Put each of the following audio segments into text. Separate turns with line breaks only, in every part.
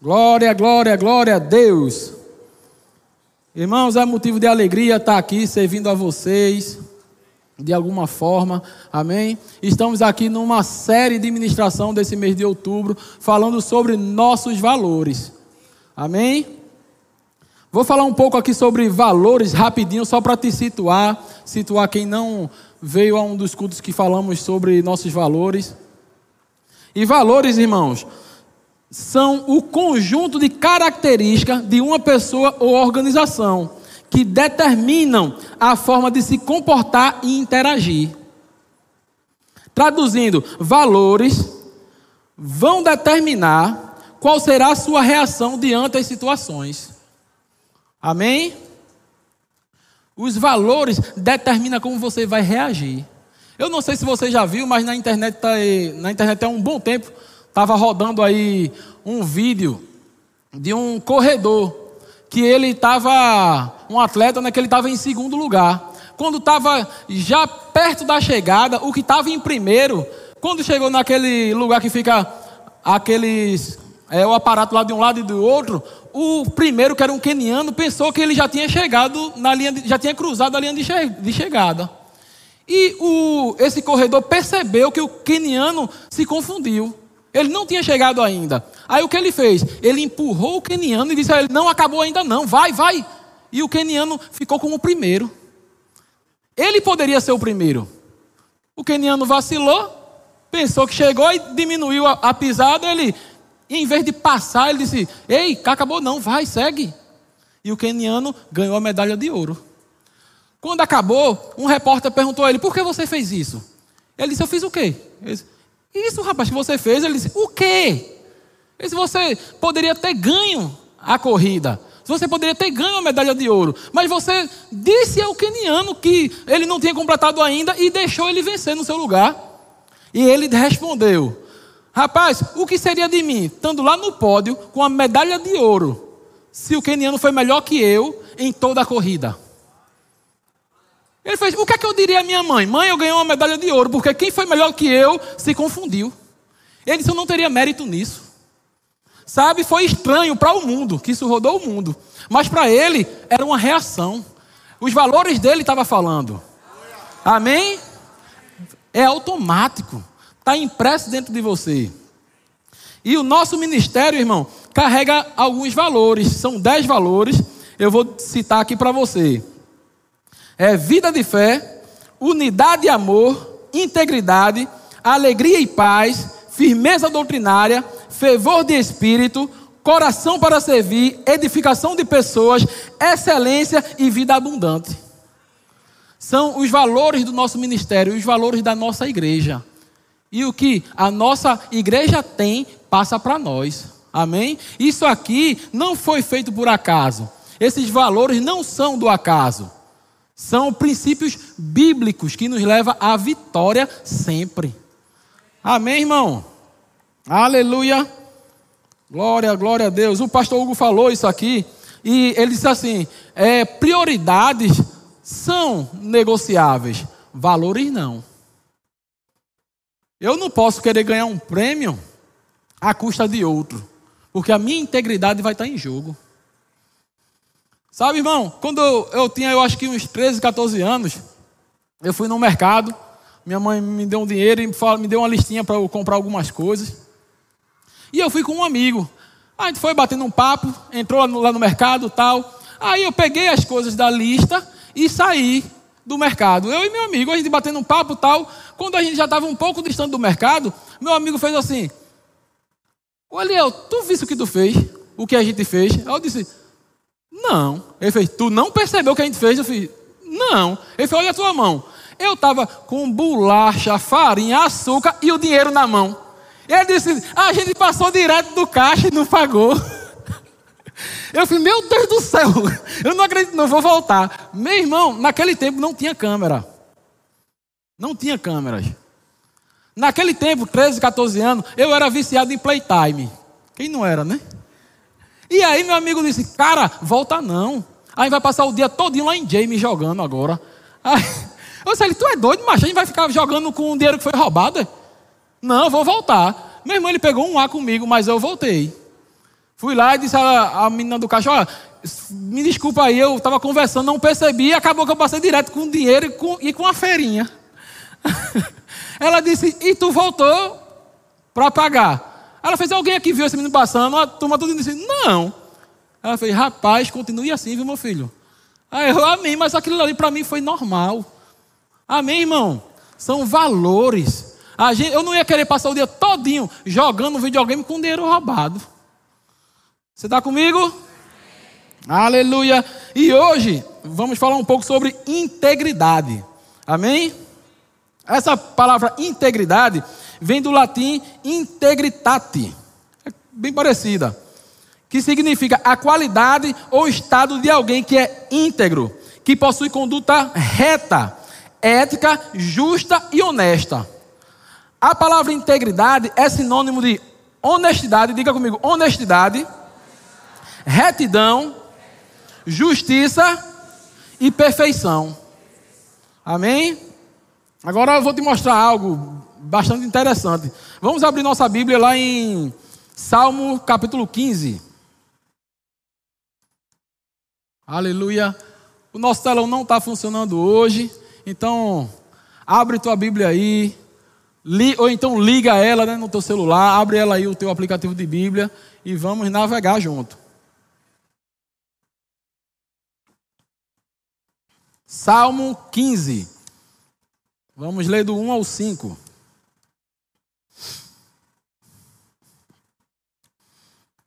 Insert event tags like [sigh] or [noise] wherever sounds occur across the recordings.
Glória, glória, glória a Deus. Irmãos, é motivo de alegria estar aqui servindo a vocês de alguma forma, amém? Estamos aqui numa série de ministração desse mês de outubro, falando sobre nossos valores, amém? Vou falar um pouco aqui sobre valores rapidinho, só para te situar, situar quem não veio a um dos cultos que falamos sobre nossos valores. E valores, irmãos, são o conjunto de características de uma pessoa ou organização que determinam a forma de se comportar e interagir. Traduzindo, valores vão determinar qual será a sua reação diante das situações. Amém? Os valores determinam como você vai reagir. Eu não sei se você já viu, mas na internet tá na internet há um bom tempo estava rodando aí um vídeo de um corredor que ele estava um atleta, né, que ele estava em segundo lugar. Quando estava já perto da chegada, o que estava em primeiro, quando chegou naquele lugar que fica aqueles é, o aparato lá de um lado e do outro, o primeiro, que era um keniano, pensou que ele já tinha chegado na linha, de, já tinha cruzado a linha de, che, de chegada. E o, esse corredor percebeu que o keniano se confundiu. Ele não tinha chegado ainda. Aí o que ele fez? Ele empurrou o queniano e disse a ele: Não acabou ainda não, vai, vai. E o queniano ficou como o primeiro. Ele poderia ser o primeiro. O queniano vacilou, pensou que chegou e diminuiu a, a pisada. Ele, em vez de passar, ele disse: Ei, acabou não, vai, segue. E o queniano ganhou a medalha de ouro. Quando acabou, um repórter perguntou a ele: Por que você fez isso? Ele disse: Eu fiz o quê? Ele disse, isso, rapaz, que você fez. Ele disse: O quê? Ele disse, você poderia ter ganho a corrida. Você poderia ter ganho a medalha de ouro. Mas você disse ao keniano que ele não tinha completado ainda e deixou ele vencer no seu lugar. E ele respondeu: Rapaz, o que seria de mim, estando lá no pódio com a medalha de ouro, se o keniano foi melhor que eu em toda a corrida? Ele fez: O que é que eu diria à minha mãe? Mãe, eu ganhei uma medalha de ouro, porque quem foi melhor que eu se confundiu. Ele disse: Eu não teria mérito nisso. Sabe, foi estranho para o mundo, que isso rodou o mundo. Mas para ele era uma reação. Os valores dele estavam falando. Amém? É automático. Está impresso dentro de você. E o nosso ministério, irmão, carrega alguns valores. São dez valores. Eu vou citar aqui para você é vida de fé, unidade e amor, integridade, alegria e paz, firmeza doutrinária, fervor de espírito, coração para servir, edificação de pessoas, excelência e vida abundante. São os valores do nosso ministério, os valores da nossa igreja. E o que a nossa igreja tem, passa para nós. Amém? Isso aqui não foi feito por acaso. Esses valores não são do acaso. São princípios bíblicos que nos levam à vitória sempre. Amém, irmão? Aleluia. Glória, glória a Deus. O pastor Hugo falou isso aqui e ele disse assim: é, prioridades são negociáveis, valores não. Eu não posso querer ganhar um prêmio à custa de outro, porque a minha integridade vai estar em jogo. Sabe, irmão, quando eu, tinha, eu acho que uns 13, 14 anos, eu fui no mercado, minha mãe me deu um dinheiro e me deu uma listinha para eu comprar algumas coisas. E eu fui com um amigo. A gente foi batendo um papo, entrou lá no, mercado tal. Aí eu peguei as coisas da lista e saí do mercado. Eu e meu amigo, a gente batendo um papo tal. Quando a gente já estava um pouco distante do mercado, meu amigo fez assim: Eliel, tu viste o que tu fez? O que a gente fez? Aí eu disse: não. Ele fez, tu não percebeu o que a gente fez? Eu fiz, não. Ele fez, olha a tua mão. Eu estava com bolacha, farinha, açúcar e o dinheiro na mão. Ele disse, a gente passou direto do caixa e não pagou. [laughs] Eu falei, meu Deus do céu, eu não acredito, não vou voltar. Meu irmão, naquele tempo não tinha câmera. Não tinha câmeras. Naquele tempo, 13, 14 anos, eu era viciado em playtime. Quem não era, né? E aí meu amigo disse, cara, volta não. Aí vai passar o dia todinho lá em James jogando agora. Aí, [laughs] eu disse, tu é doido, mas a gente vai ficar jogando com o dinheiro que foi roubado? Não, vou voltar. Meu irmão, ele pegou um A comigo, mas eu voltei. Fui lá e disse a menina do caixa: Olha, me desculpa aí, eu estava conversando, não percebi, acabou que eu passei direto com o dinheiro e com, e com a feirinha. [laughs] Ela disse: E tu voltou para pagar? Ela fez: Alguém aqui viu esse menino passando? A turma tudo disse: Não. Ela fez: Rapaz, continue assim, viu, meu filho? Aí eu, amém, mas aquilo ali para mim foi normal. Amém, irmão? São valores. A gente, eu não ia querer passar o dia todinho jogando videogame com dinheiro roubado. Você está comigo? Aleluia. E hoje vamos falar um pouco sobre integridade. Amém? Essa palavra integridade vem do latim integritate. É bem parecida. Que significa a qualidade ou estado de alguém que é íntegro, que possui conduta reta, ética, justa e honesta. A palavra integridade é sinônimo de honestidade, diga comigo, honestidade retidão, justiça e perfeição. Amém? Agora eu vou te mostrar algo bastante interessante. Vamos abrir nossa Bíblia lá em Salmo capítulo 15. Aleluia. O nosso telão não está funcionando hoje, então abre tua Bíblia aí, li, ou então liga ela né, no teu celular, abre ela aí o teu aplicativo de Bíblia e vamos navegar junto. Salmo 15. Vamos ler do 1 ao 5.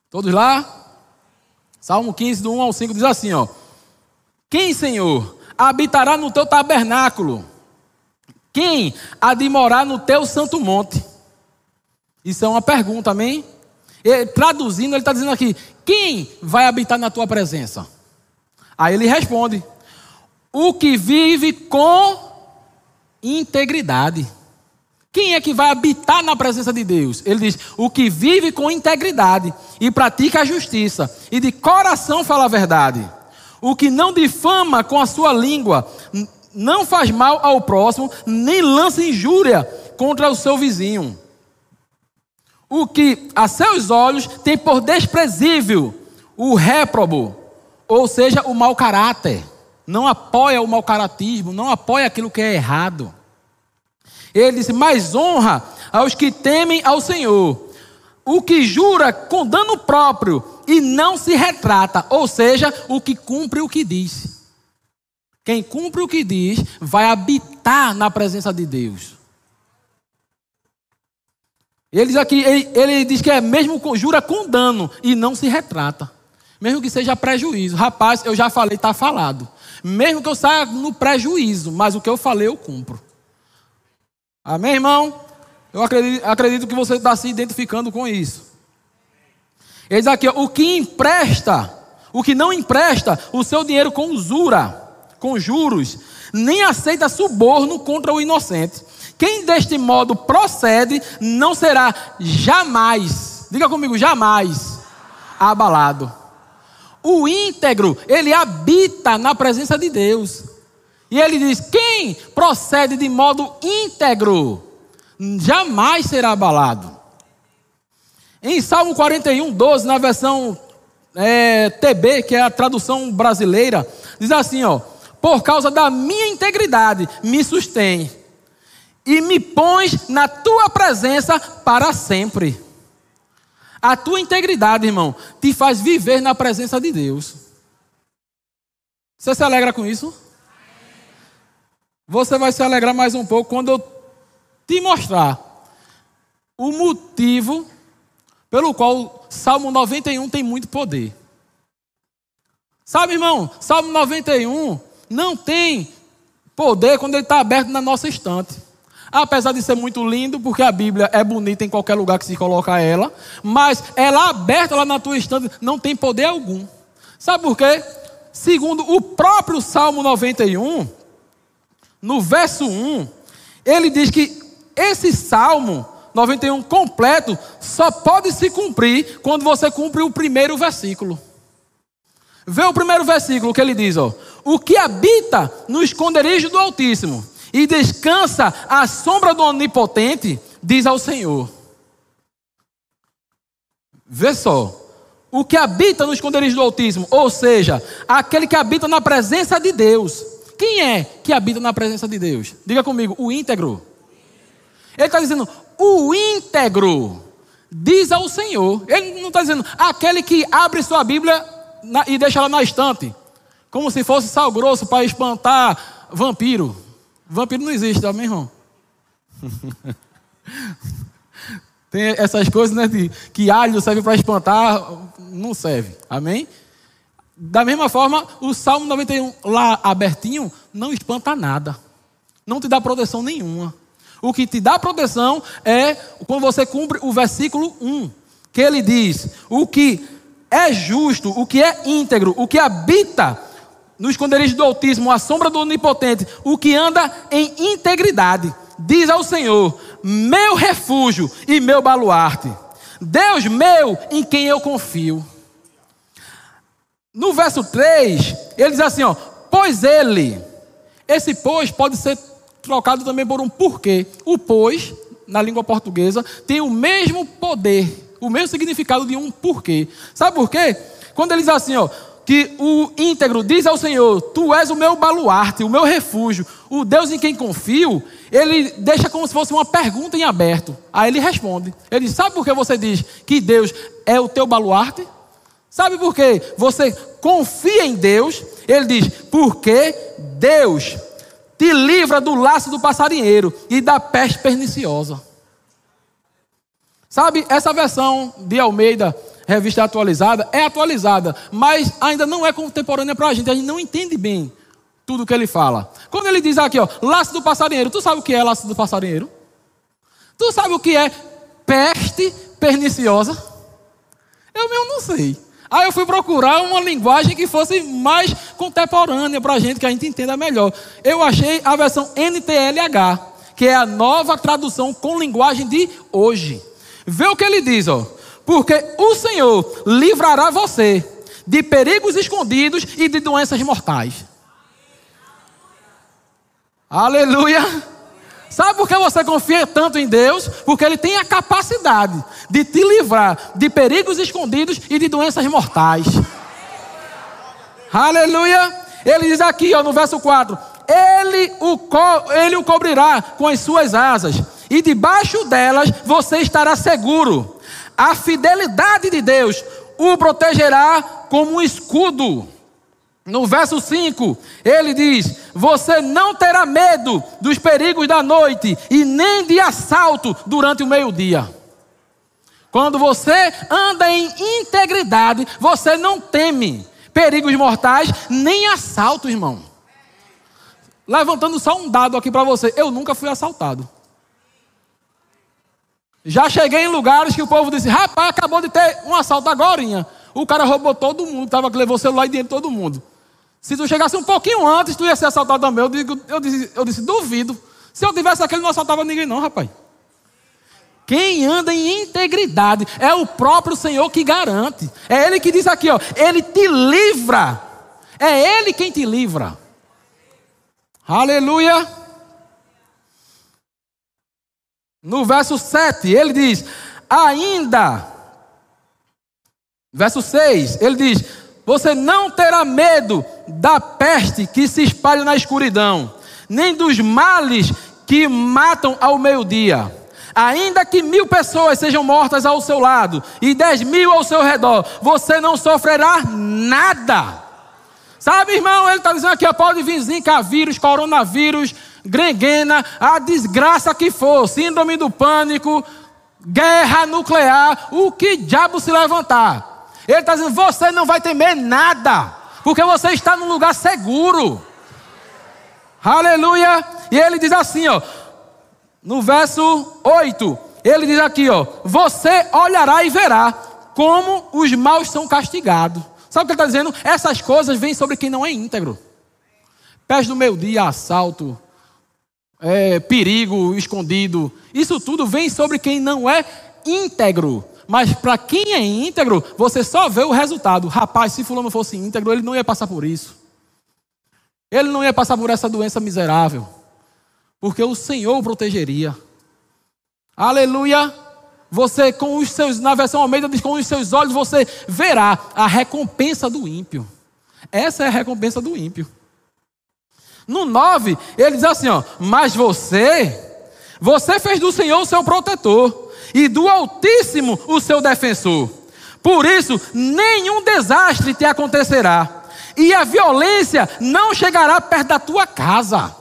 Todos lá? Salmo 15, do 1 ao 5 diz assim: ó. Quem, Senhor, habitará no teu tabernáculo? Quem há de morar no teu santo monte? Isso é uma pergunta, amém? Traduzindo, ele está dizendo aqui: quem vai habitar na tua presença? Aí ele responde: o que vive com integridade. Quem é que vai habitar na presença de Deus? Ele diz: o que vive com integridade e pratica a justiça, e de coração fala a verdade. O que não difama com a sua língua, não faz mal ao próximo, nem lança injúria contra o seu vizinho. O que a seus olhos tem por desprezível o réprobo, ou seja, o mau caráter não apoia o mau caratismo, não apoia aquilo que é errado. Ele disse: mais honra aos que temem ao Senhor, o que jura com dano próprio e não se retrata, ou seja, o que cumpre o que diz. Quem cumpre o que diz vai habitar na presença de Deus. Ele diz aqui, ele, ele diz que é mesmo jura com dano e não se retrata. Mesmo que seja prejuízo. Rapaz, eu já falei, está falado. Mesmo que eu saia no prejuízo, mas o que eu falei eu cumpro. Amém, irmão? Eu acredito, acredito que você está se identificando com isso. Ele diz aqui: o que empresta, o que não empresta o seu dinheiro com usura, com juros, nem aceita suborno contra o inocente. Quem deste modo procede não será jamais, diga comigo, jamais abalado. O íntegro, ele habita na presença de Deus. E ele diz: quem procede de modo íntegro, jamais será abalado. Em Salmo 41, 12, na versão é, TB, que é a tradução brasileira, diz assim: ó, por causa da minha integridade, me sustém e me pões na tua presença para sempre. A tua integridade, irmão, te faz viver na presença de Deus. Você se alegra com isso? Você vai se alegrar mais um pouco quando eu te mostrar o motivo pelo qual Salmo 91 tem muito poder. Sabe, irmão, Salmo 91 não tem poder quando ele está aberto na nossa estante. Apesar de ser muito lindo, porque a Bíblia é bonita em qualquer lugar que se coloca ela, mas ela aberta lá na tua estante não tem poder algum. Sabe por quê? Segundo o próprio Salmo 91, no verso 1, ele diz que esse Salmo 91 completo só pode se cumprir quando você cumpre o primeiro versículo. Vê o primeiro versículo que ele diz, ó: O que habita no esconderijo do Altíssimo e descansa à sombra do Onipotente, diz ao Senhor. Vê só, o que habita no esconderijo do Altíssimo, ou seja, aquele que habita na presença de Deus. Quem é que habita na presença de Deus? Diga comigo, o íntegro. Ele está dizendo, o íntegro diz ao Senhor. Ele não está dizendo aquele que abre sua Bíblia e deixa ela na estante, como se fosse sal grosso para espantar vampiro. Vampiro não existe, tá, meu irmão? [laughs] Tem essas coisas, né? De, que alho serve para espantar, não serve. Amém? Da mesma forma, o Salmo 91, lá abertinho, não espanta nada. Não te dá proteção nenhuma. O que te dá proteção é quando você cumpre o versículo 1, que ele diz: o que é justo, o que é íntegro, o que habita no esconderijo do Altíssimo, a sombra do Onipotente, o que anda em integridade, diz ao Senhor: meu refúgio e meu baluarte, Deus meu em quem eu confio. No verso 3, ele diz assim: ó, pois ele, esse pois pode ser trocado também por um porquê. O pois, na língua portuguesa, tem o mesmo poder, o mesmo significado de um porquê. Sabe por quê? Quando ele diz assim, ó, que o íntegro diz ao Senhor: Tu és o meu baluarte, o meu refúgio, o Deus em quem confio. Ele deixa como se fosse uma pergunta em aberto. Aí ele responde: Ele diz: Sabe por que você diz que Deus é o teu baluarte? Sabe por que você confia em Deus? Ele diz: Porque Deus te livra do laço do passarinheiro e da peste perniciosa. Sabe, essa versão de Almeida, revista atualizada, é atualizada, mas ainda não é contemporânea para a gente, a gente não entende bem tudo que ele fala. Quando ele diz aqui, ó, laço do passarinheiro, tu sabe o que é laço do passarinheiro? Tu sabe o que é peste perniciosa? Eu mesmo não sei. Aí eu fui procurar uma linguagem que fosse mais contemporânea para a gente, que a gente entenda melhor. Eu achei a versão NTLH, que é a nova tradução com linguagem de hoje. Vê o que ele diz, ó. Porque o Senhor livrará você de perigos escondidos e de doenças mortais. Aleluia! Sabe por que você confia tanto em Deus? Porque Ele tem a capacidade de te livrar de perigos escondidos e de doenças mortais. Aleluia! Ele diz aqui ó, no verso 4: ele o, co ele o cobrirá com as suas asas, e debaixo delas você estará seguro. A fidelidade de Deus o protegerá como um escudo. No verso 5, ele diz: Você não terá medo dos perigos da noite e nem de assalto durante o meio-dia. Quando você anda em integridade, você não teme perigos mortais nem assalto, irmão. Levantando só um dado aqui para você: eu nunca fui assaltado. Já cheguei em lugares que o povo disse: Rapaz, acabou de ter um assalto agora. O cara roubou todo mundo, tava, levou celular e dinheiro de todo mundo. Se tu chegasse um pouquinho antes, tu ia ser assaltado também. Eu, digo, eu, disse, eu disse, duvido. Se eu tivesse aquele, não assaltava ninguém, não, rapaz. Quem anda em integridade é o próprio Senhor que garante. É Ele que diz aqui, ó, Ele te livra. É Ele quem te livra. Aleluia. No verso 7, ele diz: Ainda. Verso 6, ele diz: você não terá medo da peste que se espalha na escuridão, nem dos males que matam ao meio-dia. Ainda que mil pessoas sejam mortas ao seu lado e dez mil ao seu redor, você não sofrerá nada. Sabe, irmão, ele está dizendo aqui: pode vir zika vírus, coronavírus, grenguena, a desgraça que for, síndrome do pânico, guerra nuclear, o que diabo se levantar. Ele está dizendo: você não vai temer nada, porque você está num lugar seguro. Aleluia. E ele diz assim, ó, no verso 8, ele diz aqui, ó: Você olhará e verá como os maus são castigados. Sabe o que ele está dizendo? Essas coisas vêm sobre quem não é íntegro. Pés do meio dia, assalto, é, perigo escondido. Isso tudo vem sobre quem não é íntegro. Mas para quem é íntegro, você só vê o resultado. Rapaz, se fulano fosse íntegro, ele não ia passar por isso. Ele não ia passar por essa doença miserável. Porque o Senhor o protegeria. Aleluia. você com os seus, na versão Almeida diz, com os seus olhos você verá a recompensa do ímpio. Essa é a recompensa do ímpio. No 9, ele diz assim, ó, mas você, você fez do Senhor o seu protetor e do Altíssimo o seu defensor. Por isso, nenhum desastre te acontecerá e a violência não chegará perto da tua casa.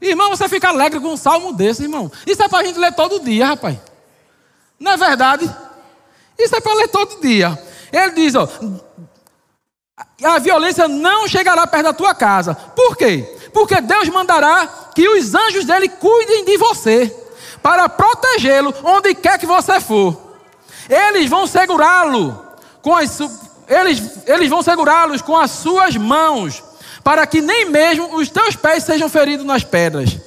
Irmão, você fica alegre com um salmo desse, irmão. Isso é para a gente ler todo dia, rapaz. Não é verdade? Isso é para ler todo dia. Ele diz, ó, a violência não chegará perto da tua casa. Por quê? Porque Deus mandará que os anjos dele cuidem de você, para protegê-lo onde quer que você for. Eles vão segurá-lo com as eles, eles vão segurá-los com as suas mãos, para que nem mesmo os teus pés sejam feridos nas pedras.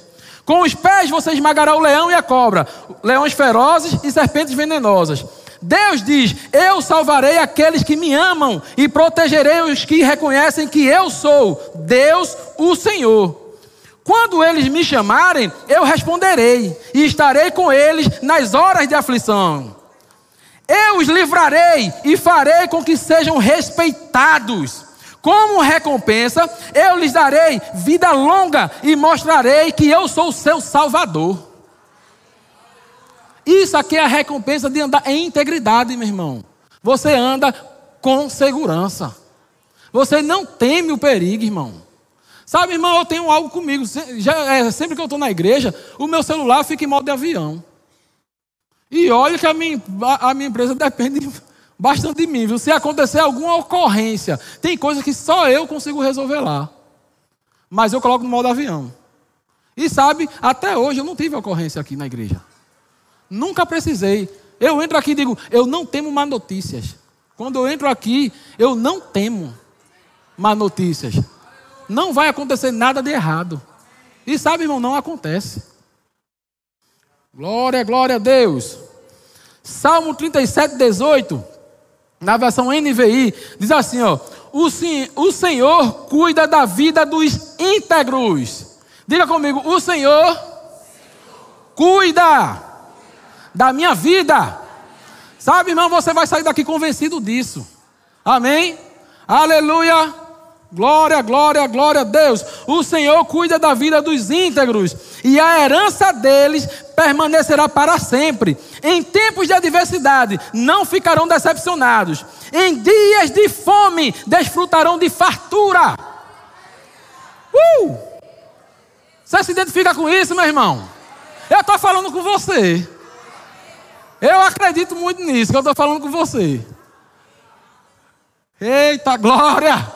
Com os pés você esmagará o leão e a cobra, leões ferozes e serpentes venenosas. Deus diz: Eu salvarei aqueles que me amam e protegerei os que reconhecem que eu sou Deus, o Senhor. Quando eles me chamarem, eu responderei e estarei com eles nas horas de aflição. Eu os livrarei e farei com que sejam respeitados. Como recompensa, eu lhes darei vida longa e mostrarei que eu sou o seu Salvador. Isso aqui é a recompensa de andar em integridade, meu irmão. Você anda com segurança. Você não teme o perigo, irmão. Sabe, irmão, eu tenho algo comigo. Já, é, sempre que eu estou na igreja, o meu celular fica em modo de avião. E olha que a minha, a, a minha empresa depende [laughs] bastante de mim, viu? Se acontecer alguma ocorrência, tem coisa que só eu consigo resolver lá. Mas eu coloco no modo avião. E sabe, até hoje eu não tive ocorrência aqui na igreja. Nunca precisei. Eu entro aqui e digo, eu não temo má notícias. Quando eu entro aqui, eu não temo má notícias. Não vai acontecer nada de errado. E sabe, irmão, não acontece. Glória, glória a Deus. Salmo 37, 18, na versão NVI, diz assim: ó, o, o Senhor cuida da vida dos íntegros. Diga comigo, o Senhor cuida da minha vida. Sabe, irmão, você vai sair daqui convencido disso. Amém? Aleluia. Glória, glória, glória a Deus. O Senhor cuida da vida dos íntegros e a herança deles permanecerá para sempre. Em tempos de adversidade, não ficarão decepcionados. Em dias de fome, desfrutarão de fartura. Uh! Você se identifica com isso, meu irmão? Eu estou falando com você. Eu acredito muito nisso que eu estou falando com você. Eita glória!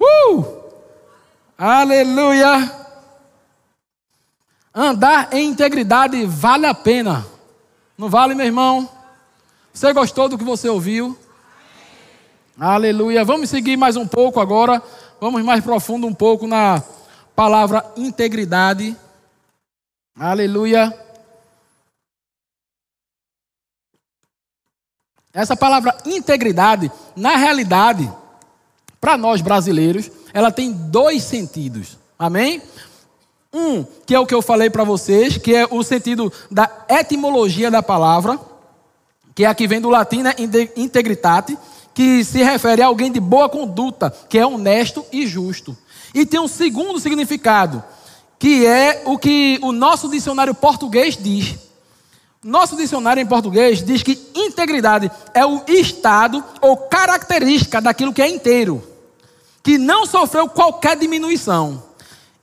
Uh! Aleluia! Andar em integridade vale a pena. Não vale, meu irmão? Você gostou do que você ouviu? Aleluia. Vamos seguir mais um pouco agora. Vamos mais profundo um pouco na palavra integridade. Aleluia. Essa palavra integridade, na realidade, para nós brasileiros, ela tem dois sentidos. Amém? Um, que é o que eu falei para vocês, que é o sentido da etimologia da palavra, que é aqui vem do latim, né, integritate, que se refere a alguém de boa conduta, que é honesto e justo. E tem um segundo significado, que é o que o nosso dicionário português diz. Nosso dicionário em português diz que integridade é o estado ou característica daquilo que é inteiro, que não sofreu qualquer diminuição.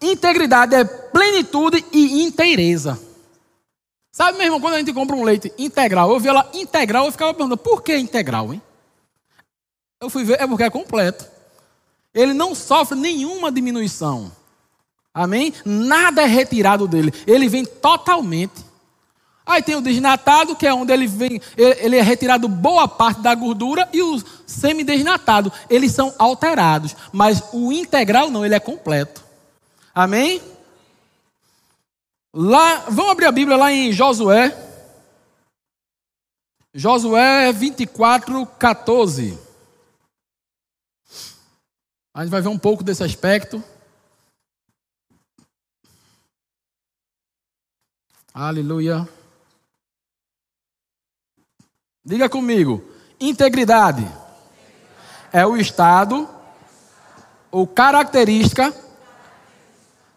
Integridade é plenitude e inteireza. Sabe, meu irmão, quando a gente compra um leite integral, eu vi ela integral, eu ficava perguntando, por que integral, hein? Eu fui ver, é porque é completo. Ele não sofre nenhuma diminuição. Amém? Nada é retirado dele. Ele vem totalmente. Aí tem o desnatado, que é onde ele vem, ele é retirado boa parte da gordura, e o semidesnatado, eles são alterados. Mas o integral não, ele é completo. Amém? Lá, vamos abrir a Bíblia lá em Josué. Josué 24, 14. A gente vai ver um pouco desse aspecto. Aleluia. Diga comigo. Integridade é o estado ou característica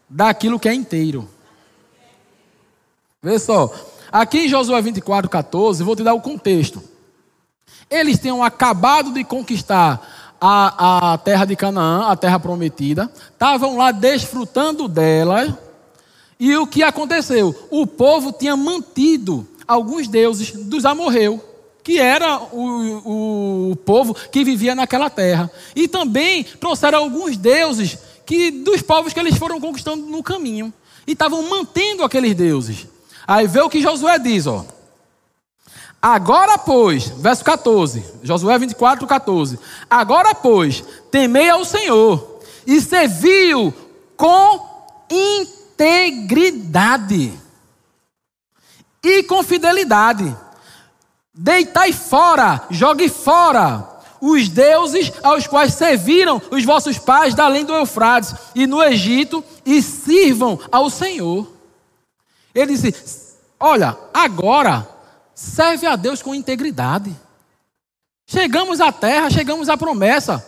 daquilo que é inteiro. Vê só. Aqui em Josué 24, 14, vou te dar o contexto. Eles tinham acabado de conquistar a, a terra de Canaã, a terra prometida, estavam lá desfrutando dela. E o que aconteceu? O povo tinha mantido alguns deuses dos amorreus, que era o, o povo que vivia naquela terra. E também trouxeram alguns deuses que dos povos que eles foram conquistando no caminho. E estavam mantendo aqueles deuses. Aí vê o que Josué diz, ó. Agora, pois, verso 14, Josué 24, 14. Agora, pois, temei ao Senhor e serviu com integridade e com fidelidade. Deitai fora, jogue fora os deuses aos quais serviram os vossos pais da além do Eufrates e no Egito e sirvam ao Senhor. Ele disse: Olha, agora serve a Deus com integridade. Chegamos à terra, chegamos à promessa.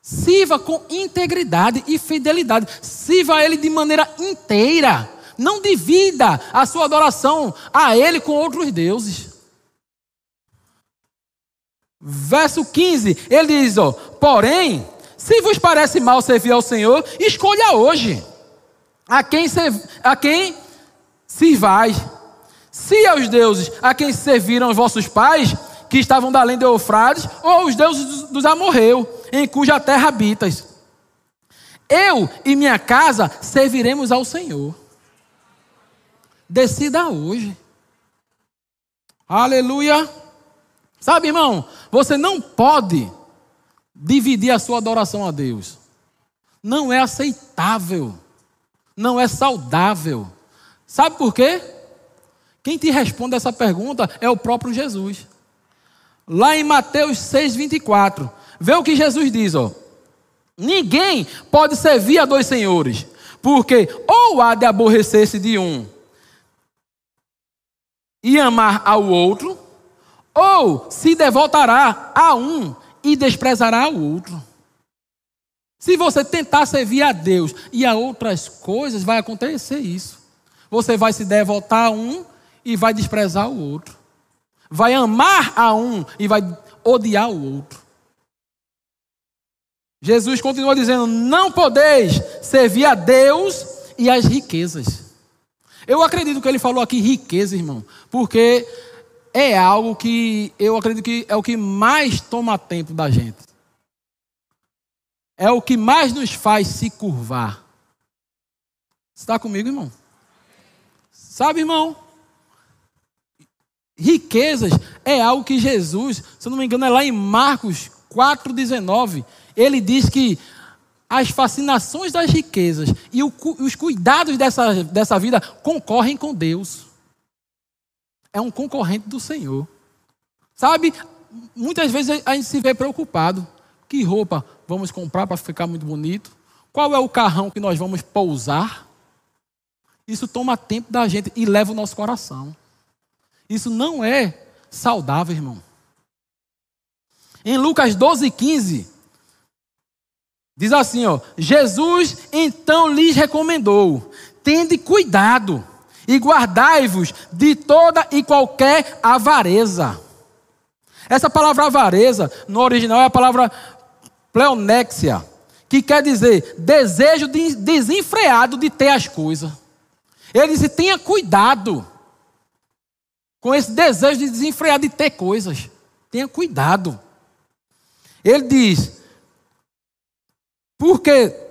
Sirva com integridade e fidelidade. Sirva a Ele de maneira inteira. Não divida a sua adoração a Ele com outros deuses. Verso 15, ele diz: ó, Porém, se vos parece mal servir ao Senhor, escolha hoje a quem, a quem sirvais se aos deuses a quem serviram os vossos pais, que estavam da além de Eufrates, ou aos deuses dos amorreus, em cuja terra habitas. Eu e minha casa serviremos ao Senhor. Decida hoje. Aleluia. Sabe, irmão, você não pode dividir a sua adoração a Deus. Não é aceitável. Não é saudável. Sabe por quê? Quem te responde essa pergunta é o próprio Jesus. Lá em Mateus 6,24, vê o que Jesus diz, ó. Ninguém pode servir a dois senhores, porque ou há de aborrecer-se de um e amar ao outro, ou se devotará a um e desprezará o outro. Se você tentar servir a Deus e a outras coisas, vai acontecer isso. Você vai se devotar a um e vai desprezar o outro. Vai amar a um e vai odiar o outro. Jesus continua dizendo: Não podeis servir a Deus e as riquezas. Eu acredito que ele falou aqui riqueza, irmão, porque é algo que eu acredito que é o que mais toma tempo da gente. É o que mais nos faz se curvar. Está comigo, irmão? Sabe, irmão? Riquezas é algo que Jesus, se eu não me engano, é lá em Marcos 4,19. Ele diz que as fascinações das riquezas e os cuidados dessa, dessa vida concorrem com Deus. É um concorrente do Senhor. Sabe, muitas vezes a gente se vê preocupado. Que roupa vamos comprar para ficar muito bonito? Qual é o carrão que nós vamos pousar? Isso toma tempo da gente e leva o nosso coração. Isso não é saudável, irmão. Em Lucas 12, 15, diz assim: ó, Jesus então lhes recomendou: tende cuidado e guardai-vos de toda e qualquer avareza. Essa palavra avareza, no original, é a palavra pleonexia, que quer dizer desejo desenfreado de ter as coisas. Ele disse: tenha cuidado com esse desejo de desenfrear de ter coisas. Tenha cuidado. Ele diz: porque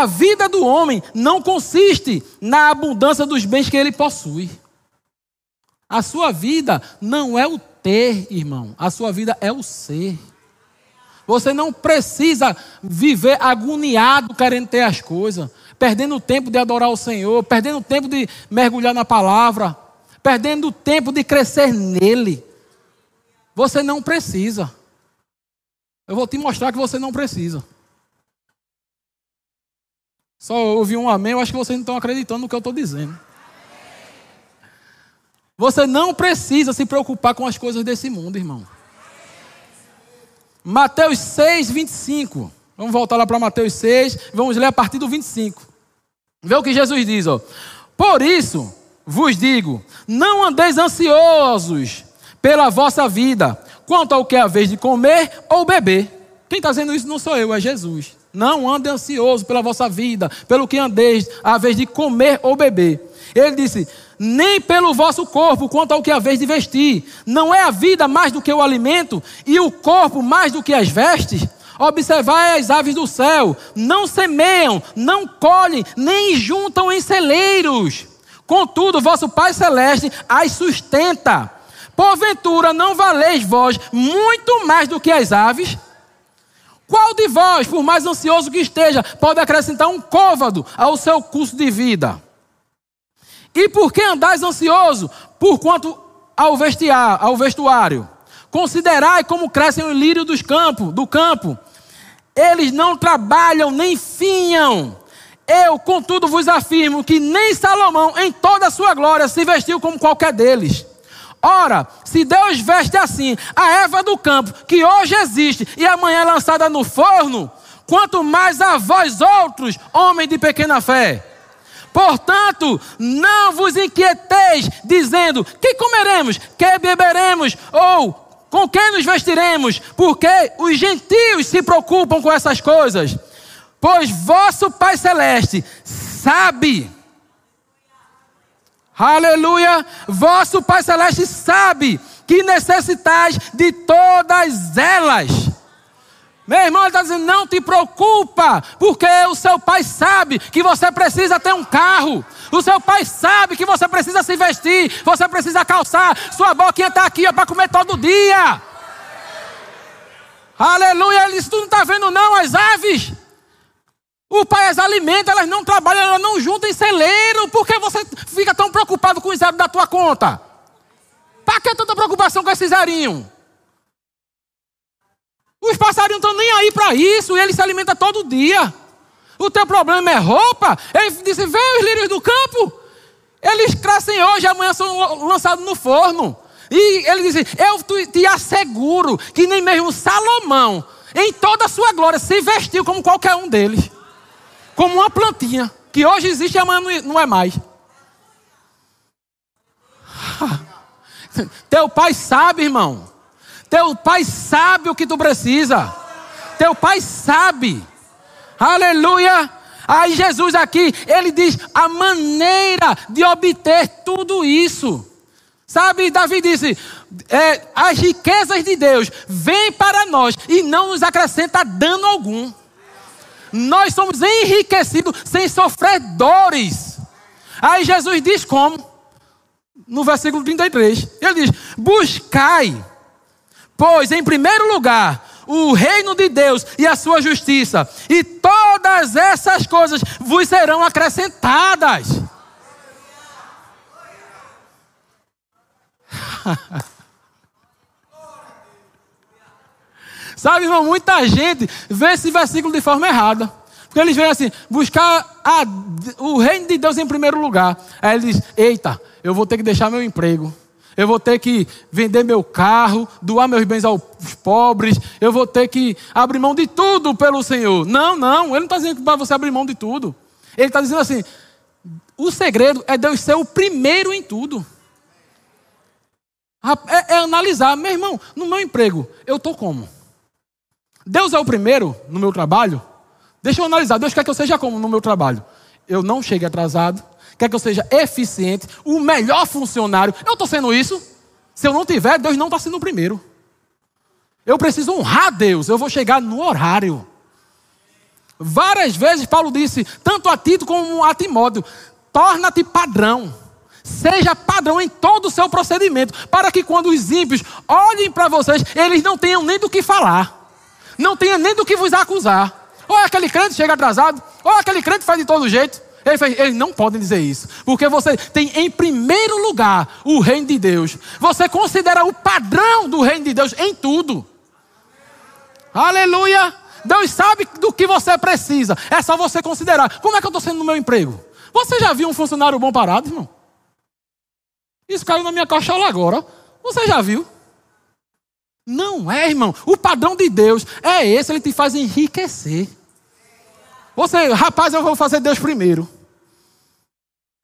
a vida do homem não consiste na abundância dos bens que ele possui. A sua vida não é o ter, irmão. A sua vida é o ser. Você não precisa viver agoniado querendo ter as coisas, perdendo o tempo de adorar o Senhor, perdendo o tempo de mergulhar na palavra perdendo tempo de crescer nele. Você não precisa. Eu vou te mostrar que você não precisa. Só ouvi um amém, eu acho que vocês não estão acreditando no que eu estou dizendo. Você não precisa se preocupar com as coisas desse mundo, irmão. Mateus 6, 25. Vamos voltar lá para Mateus 6, vamos ler a partir do 25. Vê o que Jesus diz, ó. Por isso vos digo: não andeis ansiosos pela vossa vida, quanto ao que é a vez de comer ou beber. Quem está dizendo isso não sou eu, é Jesus. Não ande ansioso pela vossa vida, pelo que andeis, a vez de comer ou beber. Ele disse: nem pelo vosso corpo, quanto ao que a vez de vestir. Não é a vida mais do que o alimento, e o corpo mais do que as vestes? Observai as aves do céu, não semeiam, não colhem, nem juntam em celeiros. Contudo, vosso Pai Celeste as sustenta. Porventura não valeis vós muito mais do que as aves? Qual de vós, por mais ansioso que esteja, pode acrescentar um côvado ao seu curso de vida? E por que andais ansioso? Por quanto ao, vestiar, ao vestuário. Considerai como crescem o lírio dos campos, do campo. Eles não trabalham nem finham. Eu, contudo, vos afirmo que nem Salomão, em toda a sua glória, se vestiu como qualquer deles. Ora, se Deus veste assim a erva do campo, que hoje existe e amanhã é lançada no forno, quanto mais a vós outros, homens de pequena fé. Portanto, não vos inquieteis, dizendo: que comeremos, que beberemos, ou com quem nos vestiremos, porque os gentios se preocupam com essas coisas. Pois vosso Pai Celeste sabe Aleluia! Vosso Pai Celeste sabe que necessitais de todas elas. Meu irmão está dizendo: não te preocupa, porque o seu pai sabe que você precisa ter um carro. O seu pai sabe que você precisa se vestir, você precisa calçar. Sua boquinha está aqui para comer todo dia. Aleluia! Ele disse: Tu não está vendo, não, as aves? O pai as alimenta, elas não trabalham, elas não juntam em celeiro. Por que você fica tão preocupado com o zero da tua conta? Para que tanta preocupação com esse zerinho? Os passarinhos não estão nem aí para isso, e ele se alimenta todo dia. O teu problema é roupa? Ele disse: vê os lírios do campo. Eles crescem hoje amanhã são lançados no forno. E ele disse: Eu te asseguro que nem mesmo Salomão, em toda a sua glória, se vestiu como qualquer um deles como uma plantinha, que hoje existe amanhã não é mais. [laughs] Teu pai sabe, irmão. Teu pai sabe o que tu precisa. Teu pai sabe. Aleluia. Aí Jesus aqui, ele diz a maneira de obter tudo isso. Sabe, Davi disse: é, as riquezas de Deus vêm para nós e não nos acrescenta dano algum nós somos enriquecidos sem sofrer dores. Aí Jesus diz como? No versículo 33. Ele diz: Buscai, pois em primeiro lugar o reino de Deus e a sua justiça, e todas essas coisas vos serão acrescentadas. [laughs] Sabe, irmão, muita gente vê esse versículo de forma errada. Porque eles vêm assim, buscar a, o reino de Deus em primeiro lugar. Aí ele diz: Eita, eu vou ter que deixar meu emprego. Eu vou ter que vender meu carro, doar meus bens aos pobres. Eu vou ter que abrir mão de tudo pelo Senhor. Não, não. Ele não está dizendo para você abrir mão de tudo. Ele está dizendo assim: o segredo é Deus ser o primeiro em tudo. É, é analisar, meu irmão, no meu emprego, eu estou como? Deus é o primeiro no meu trabalho? Deixa eu analisar. Deus quer que eu seja como no meu trabalho? Eu não chegue atrasado, quer que eu seja eficiente, o melhor funcionário. Eu estou sendo isso? Se eu não tiver, Deus não está sendo o primeiro. Eu preciso honrar Deus, eu vou chegar no horário. Várias vezes Paulo disse, tanto a Tito como a Timóteo, torna-te padrão. Seja padrão em todo o seu procedimento, para que quando os ímpios olhem para vocês, eles não tenham nem do que falar não tenha nem do que vos acusar. Ou aquele crente chega atrasado, ou aquele crente faz de todo jeito. Ele fez, eles não podem dizer isso, porque você tem em primeiro lugar o reino de Deus. Você considera o padrão do reino de Deus em tudo. Aleluia! Deus sabe do que você precisa. É só você considerar. Como é que eu estou sendo no meu emprego? Você já viu um funcionário bom parado, irmão? Isso caiu na minha cachola agora. Você já viu? Não é, irmão. O padrão de Deus é esse, ele te faz enriquecer. Você, rapaz, eu vou fazer Deus primeiro.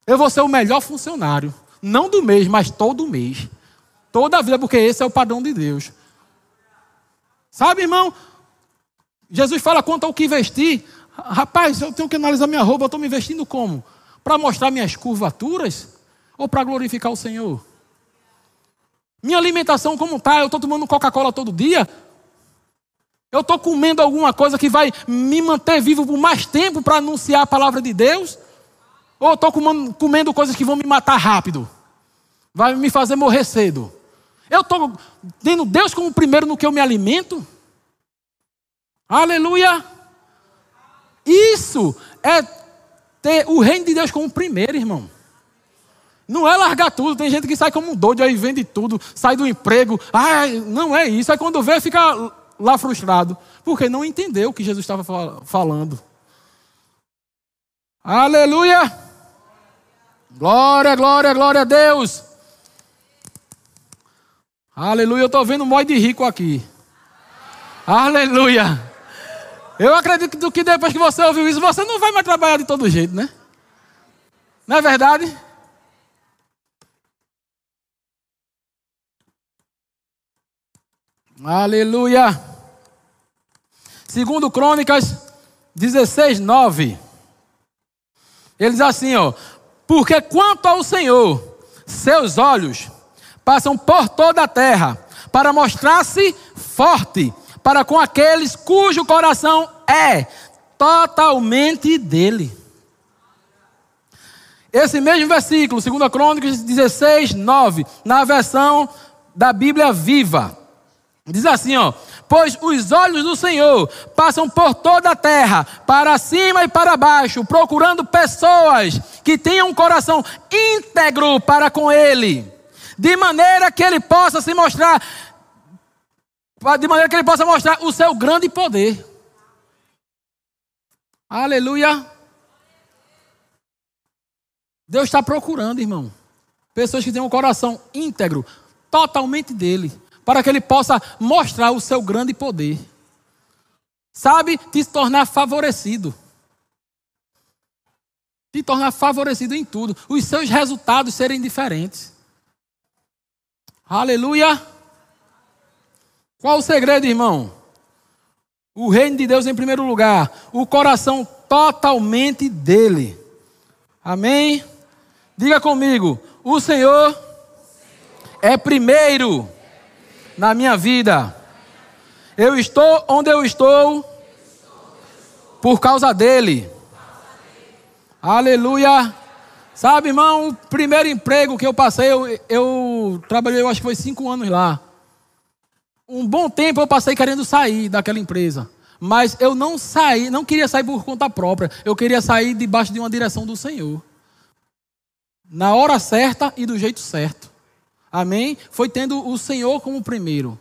Eu vou ser o melhor funcionário. Não do mês, mas todo mês. Toda a vida, porque esse é o padrão de Deus. Sabe, irmão? Jesus fala quanto ao que vestir. Rapaz, eu tenho que analisar minha roupa, eu estou me vestindo como? Para mostrar minhas curvaturas? Ou para glorificar o Senhor? Minha alimentação como está? Eu estou tomando Coca-Cola todo dia? Eu estou comendo alguma coisa que vai me manter vivo por mais tempo para anunciar a palavra de Deus? Ou estou comendo, comendo coisas que vão me matar rápido? Vai me fazer morrer cedo? Eu estou tendo Deus como primeiro no que eu me alimento? Aleluia! Isso é ter o reino de Deus como primeiro, irmão. Não é largar tudo. Tem gente que sai como um doido, aí vende tudo, sai do emprego. Ah, não é isso. Aí quando vê, fica lá frustrado. Porque não entendeu o que Jesus estava falando. Aleluia! Glória, glória, glória a Deus. Aleluia, eu estou vendo um de rico aqui. Aleluia. Eu acredito que depois que você ouviu isso, você não vai mais trabalhar de todo jeito, né? Não é verdade? Aleluia. Segundo Crônicas 16, 9. Ele diz assim, ó. Porque quanto ao Senhor, seus olhos passam por toda a terra para mostrar-se forte para com aqueles cujo coração é totalmente dele. Esse mesmo versículo, 2 Crônicas 16, 9, na versão da Bíblia Viva, diz assim: ó, pois os olhos do Senhor passam por toda a terra, para cima e para baixo, procurando pessoas que tenham um coração íntegro para com Ele, de maneira que Ele possa se mostrar de maneira que ele possa mostrar o seu grande poder. Aleluia. Deus está procurando, irmão, pessoas que tenham um coração íntegro, totalmente dele, para que ele possa mostrar o seu grande poder. Sabe, te tornar favorecido. Te tornar favorecido em tudo. Os seus resultados serem diferentes. Aleluia. Qual o segredo, irmão? O reino de Deus em primeiro lugar, o coração totalmente dele. Amém? Diga comigo: o Senhor é primeiro na minha vida. Eu estou onde eu estou por causa dele. Aleluia. Sabe, irmão, o primeiro emprego que eu passei, eu, eu trabalhei, eu acho que foi cinco anos lá um bom tempo eu passei querendo sair daquela empresa. Mas eu não saí, não queria sair por conta própria. Eu queria sair debaixo de uma direção do Senhor. Na hora certa e do jeito certo. Amém? Foi tendo o Senhor como primeiro.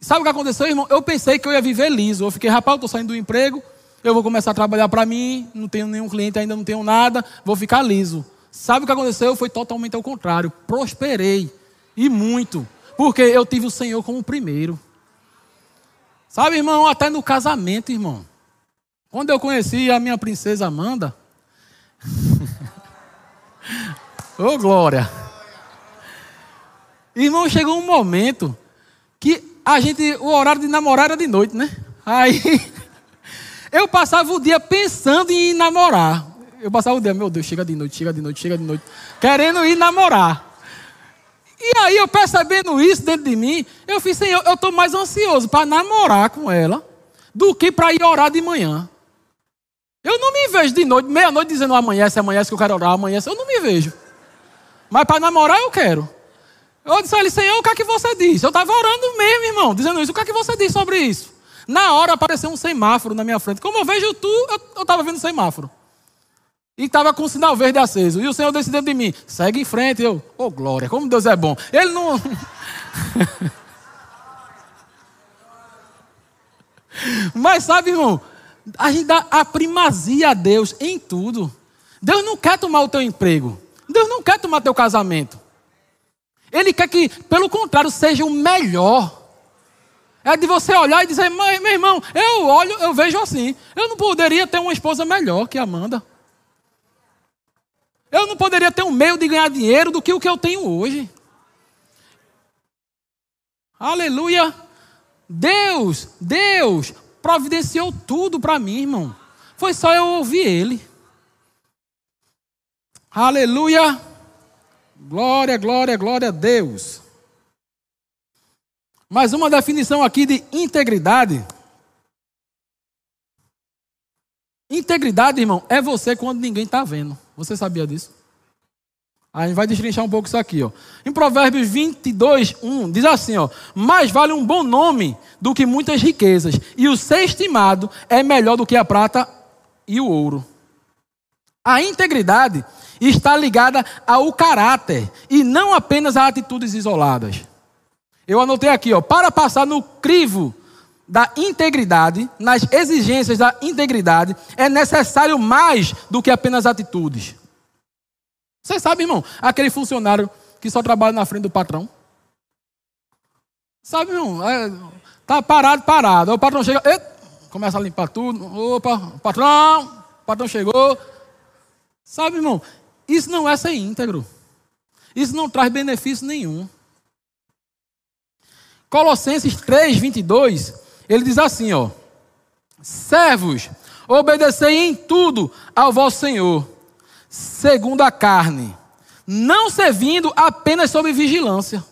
Sabe o que aconteceu, irmão? Eu pensei que eu ia viver liso. Eu fiquei, rapaz, eu estou saindo do emprego, eu vou começar a trabalhar para mim, não tenho nenhum cliente, ainda não tenho nada, vou ficar liso. Sabe o que aconteceu? Foi totalmente ao contrário. Prosperei. E muito. Porque eu tive o Senhor como primeiro. Sabe, irmão, até no casamento, irmão. Quando eu conheci a minha princesa Amanda. [laughs] Ô oh, glória! Irmão, chegou um momento que a gente, o horário de namorar era de noite, né? Aí [laughs] eu passava o dia pensando em namorar. Eu passava o dia, meu Deus, chega de noite, chega de noite, chega de noite, querendo ir namorar. E aí eu percebendo isso dentro de mim, eu fiz, Senhor, eu estou mais ansioso para namorar com ela do que para ir orar de manhã. Eu não me vejo de noite, meia-noite dizendo amanhece, amanhece que eu quero orar, amanhece. Eu não me vejo. Mas para namorar eu quero. Eu disse a ele, Senhor, o que é que você diz? Eu estava orando mesmo, irmão, dizendo isso. O que é que você diz sobre isso? Na hora apareceu um semáforo na minha frente. Como eu vejo tu, eu estava vendo semáforo. E estava com o sinal verde aceso. E o Senhor decidiu de mim: segue em frente. Eu, ô oh, glória, como Deus é bom. Ele não. [laughs] Mas sabe, irmão, a gente dá a primazia a Deus em tudo. Deus não quer tomar o teu emprego. Deus não quer tomar teu casamento. Ele quer que, pelo contrário, seja o melhor. É de você olhar e dizer, meu irmão, eu olho, eu vejo assim. Eu não poderia ter uma esposa melhor que Amanda. Eu não poderia ter um meio de ganhar dinheiro do que o que eu tenho hoje. Aleluia. Deus, Deus providenciou tudo para mim, irmão. Foi só eu ouvir Ele. Aleluia. Glória, glória, glória a Deus. Mais uma definição aqui de integridade. Integridade, irmão, é você quando ninguém está vendo. Você sabia disso? A gente vai destrinchar um pouco isso aqui, ó. Em Provérbios 22, 1, diz assim, ó: Mais vale um bom nome do que muitas riquezas, e o ser estimado é melhor do que a prata e o ouro. A integridade está ligada ao caráter e não apenas a atitudes isoladas. Eu anotei aqui, ó, para passar no crivo da integridade, nas exigências da integridade, é necessário mais do que apenas atitudes. Você sabe, irmão, aquele funcionário que só trabalha na frente do patrão? Sabe, irmão? É, tá parado, parado. Aí o patrão chega, começa a limpar tudo. Opa, patrão, patrão chegou. Sabe, irmão? Isso não é ser íntegro. Isso não traz benefício nenhum. Colossenses 3, 22, ele diz assim, ó. Servos, obedecei em tudo ao vosso Senhor, segundo a carne, não servindo apenas sob vigilância.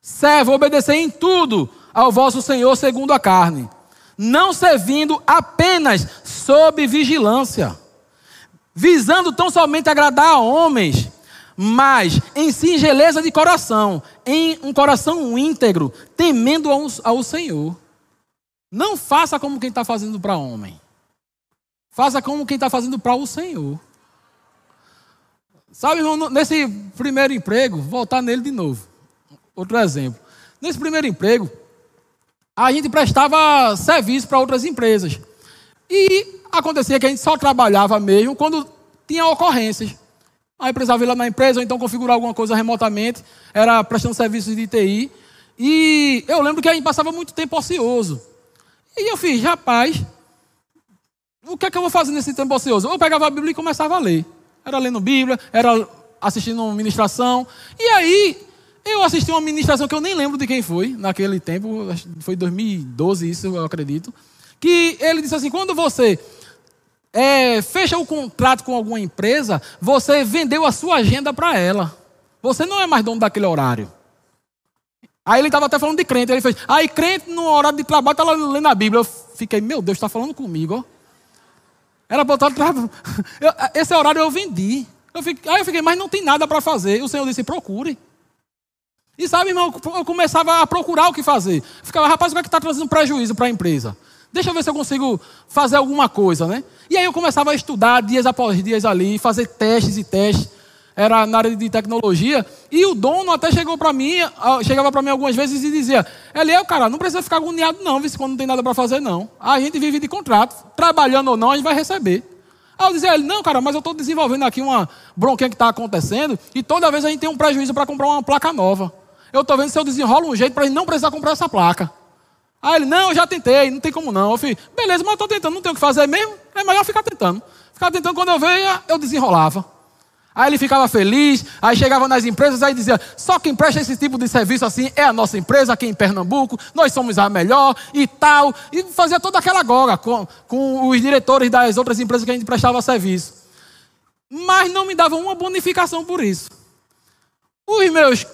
Servo, obedecei em tudo ao vosso Senhor segundo a carne, não servindo apenas sob vigilância, visando tão somente agradar a homens, mas em singeleza de coração, em um coração íntegro, temendo ao, ao Senhor. Não faça como quem está fazendo para homem. Faça como quem está fazendo para o Senhor. Sabe, irmão, nesse primeiro emprego, voltar nele de novo. Outro exemplo. Nesse primeiro emprego, a gente prestava serviço para outras empresas. E acontecia que a gente só trabalhava mesmo quando tinha ocorrências. Aí precisava ir lá na empresa, ou então configurar alguma coisa remotamente, era prestando serviços de TI. E eu lembro que a gente passava muito tempo ocioso. E eu fiz, rapaz, o que é que eu vou fazer nesse tempo ocioso? Eu pegava a Bíblia e começava a ler. Era lendo Bíblia, era assistindo uma ministração. E aí, eu assisti uma ministração que eu nem lembro de quem foi, naquele tempo, foi 2012 isso, eu acredito. Que ele disse assim: quando você é, fecha o contrato com alguma empresa, você vendeu a sua agenda para ela. Você não é mais dono daquele horário. Aí ele estava até falando de crente. Ele fez, aí crente no horário de trabalho está lendo a Bíblia. Eu fiquei, meu Deus, está falando comigo. Era botado para. [laughs] Esse horário eu vendi. Eu fiquei, aí eu fiquei, mas não tem nada para fazer. O Senhor disse, procure. E sabe, irmão, eu começava a procurar o que fazer. ficava, rapaz, o que é que está trazendo prejuízo para a empresa? Deixa eu ver se eu consigo fazer alguma coisa, né? E aí eu começava a estudar dias após dias ali, fazer testes e testes. Era na área de tecnologia. E o dono até chegou para mim, chegava para mim algumas vezes e dizia: Eliel, cara, não precisa ficar agoniado, não, viu, quando não tem nada para fazer, não. A gente vive de contrato. Trabalhando ou não, a gente vai receber. Aí eu dizia ele: Não, cara, mas eu estou desenvolvendo aqui uma bronquinha que está acontecendo. E toda vez a gente tem um prejuízo para comprar uma placa nova. Eu estou vendo se eu desenrolo um jeito para a gente não precisar comprar essa placa. Aí ele, não, eu já tentei, não tem como não. Eu falei, beleza, mas estou tentando, não tenho o que fazer mesmo. É melhor ficar tentando. Ficar tentando, quando eu veio, eu desenrolava. Aí ele ficava feliz, aí chegava nas empresas, aí dizia: só quem presta esse tipo de serviço assim é a nossa empresa aqui em Pernambuco, nós somos a melhor e tal. E fazia toda aquela goga com, com os diretores das outras empresas que a gente prestava serviço. Mas não me davam uma bonificação por isso. Os meus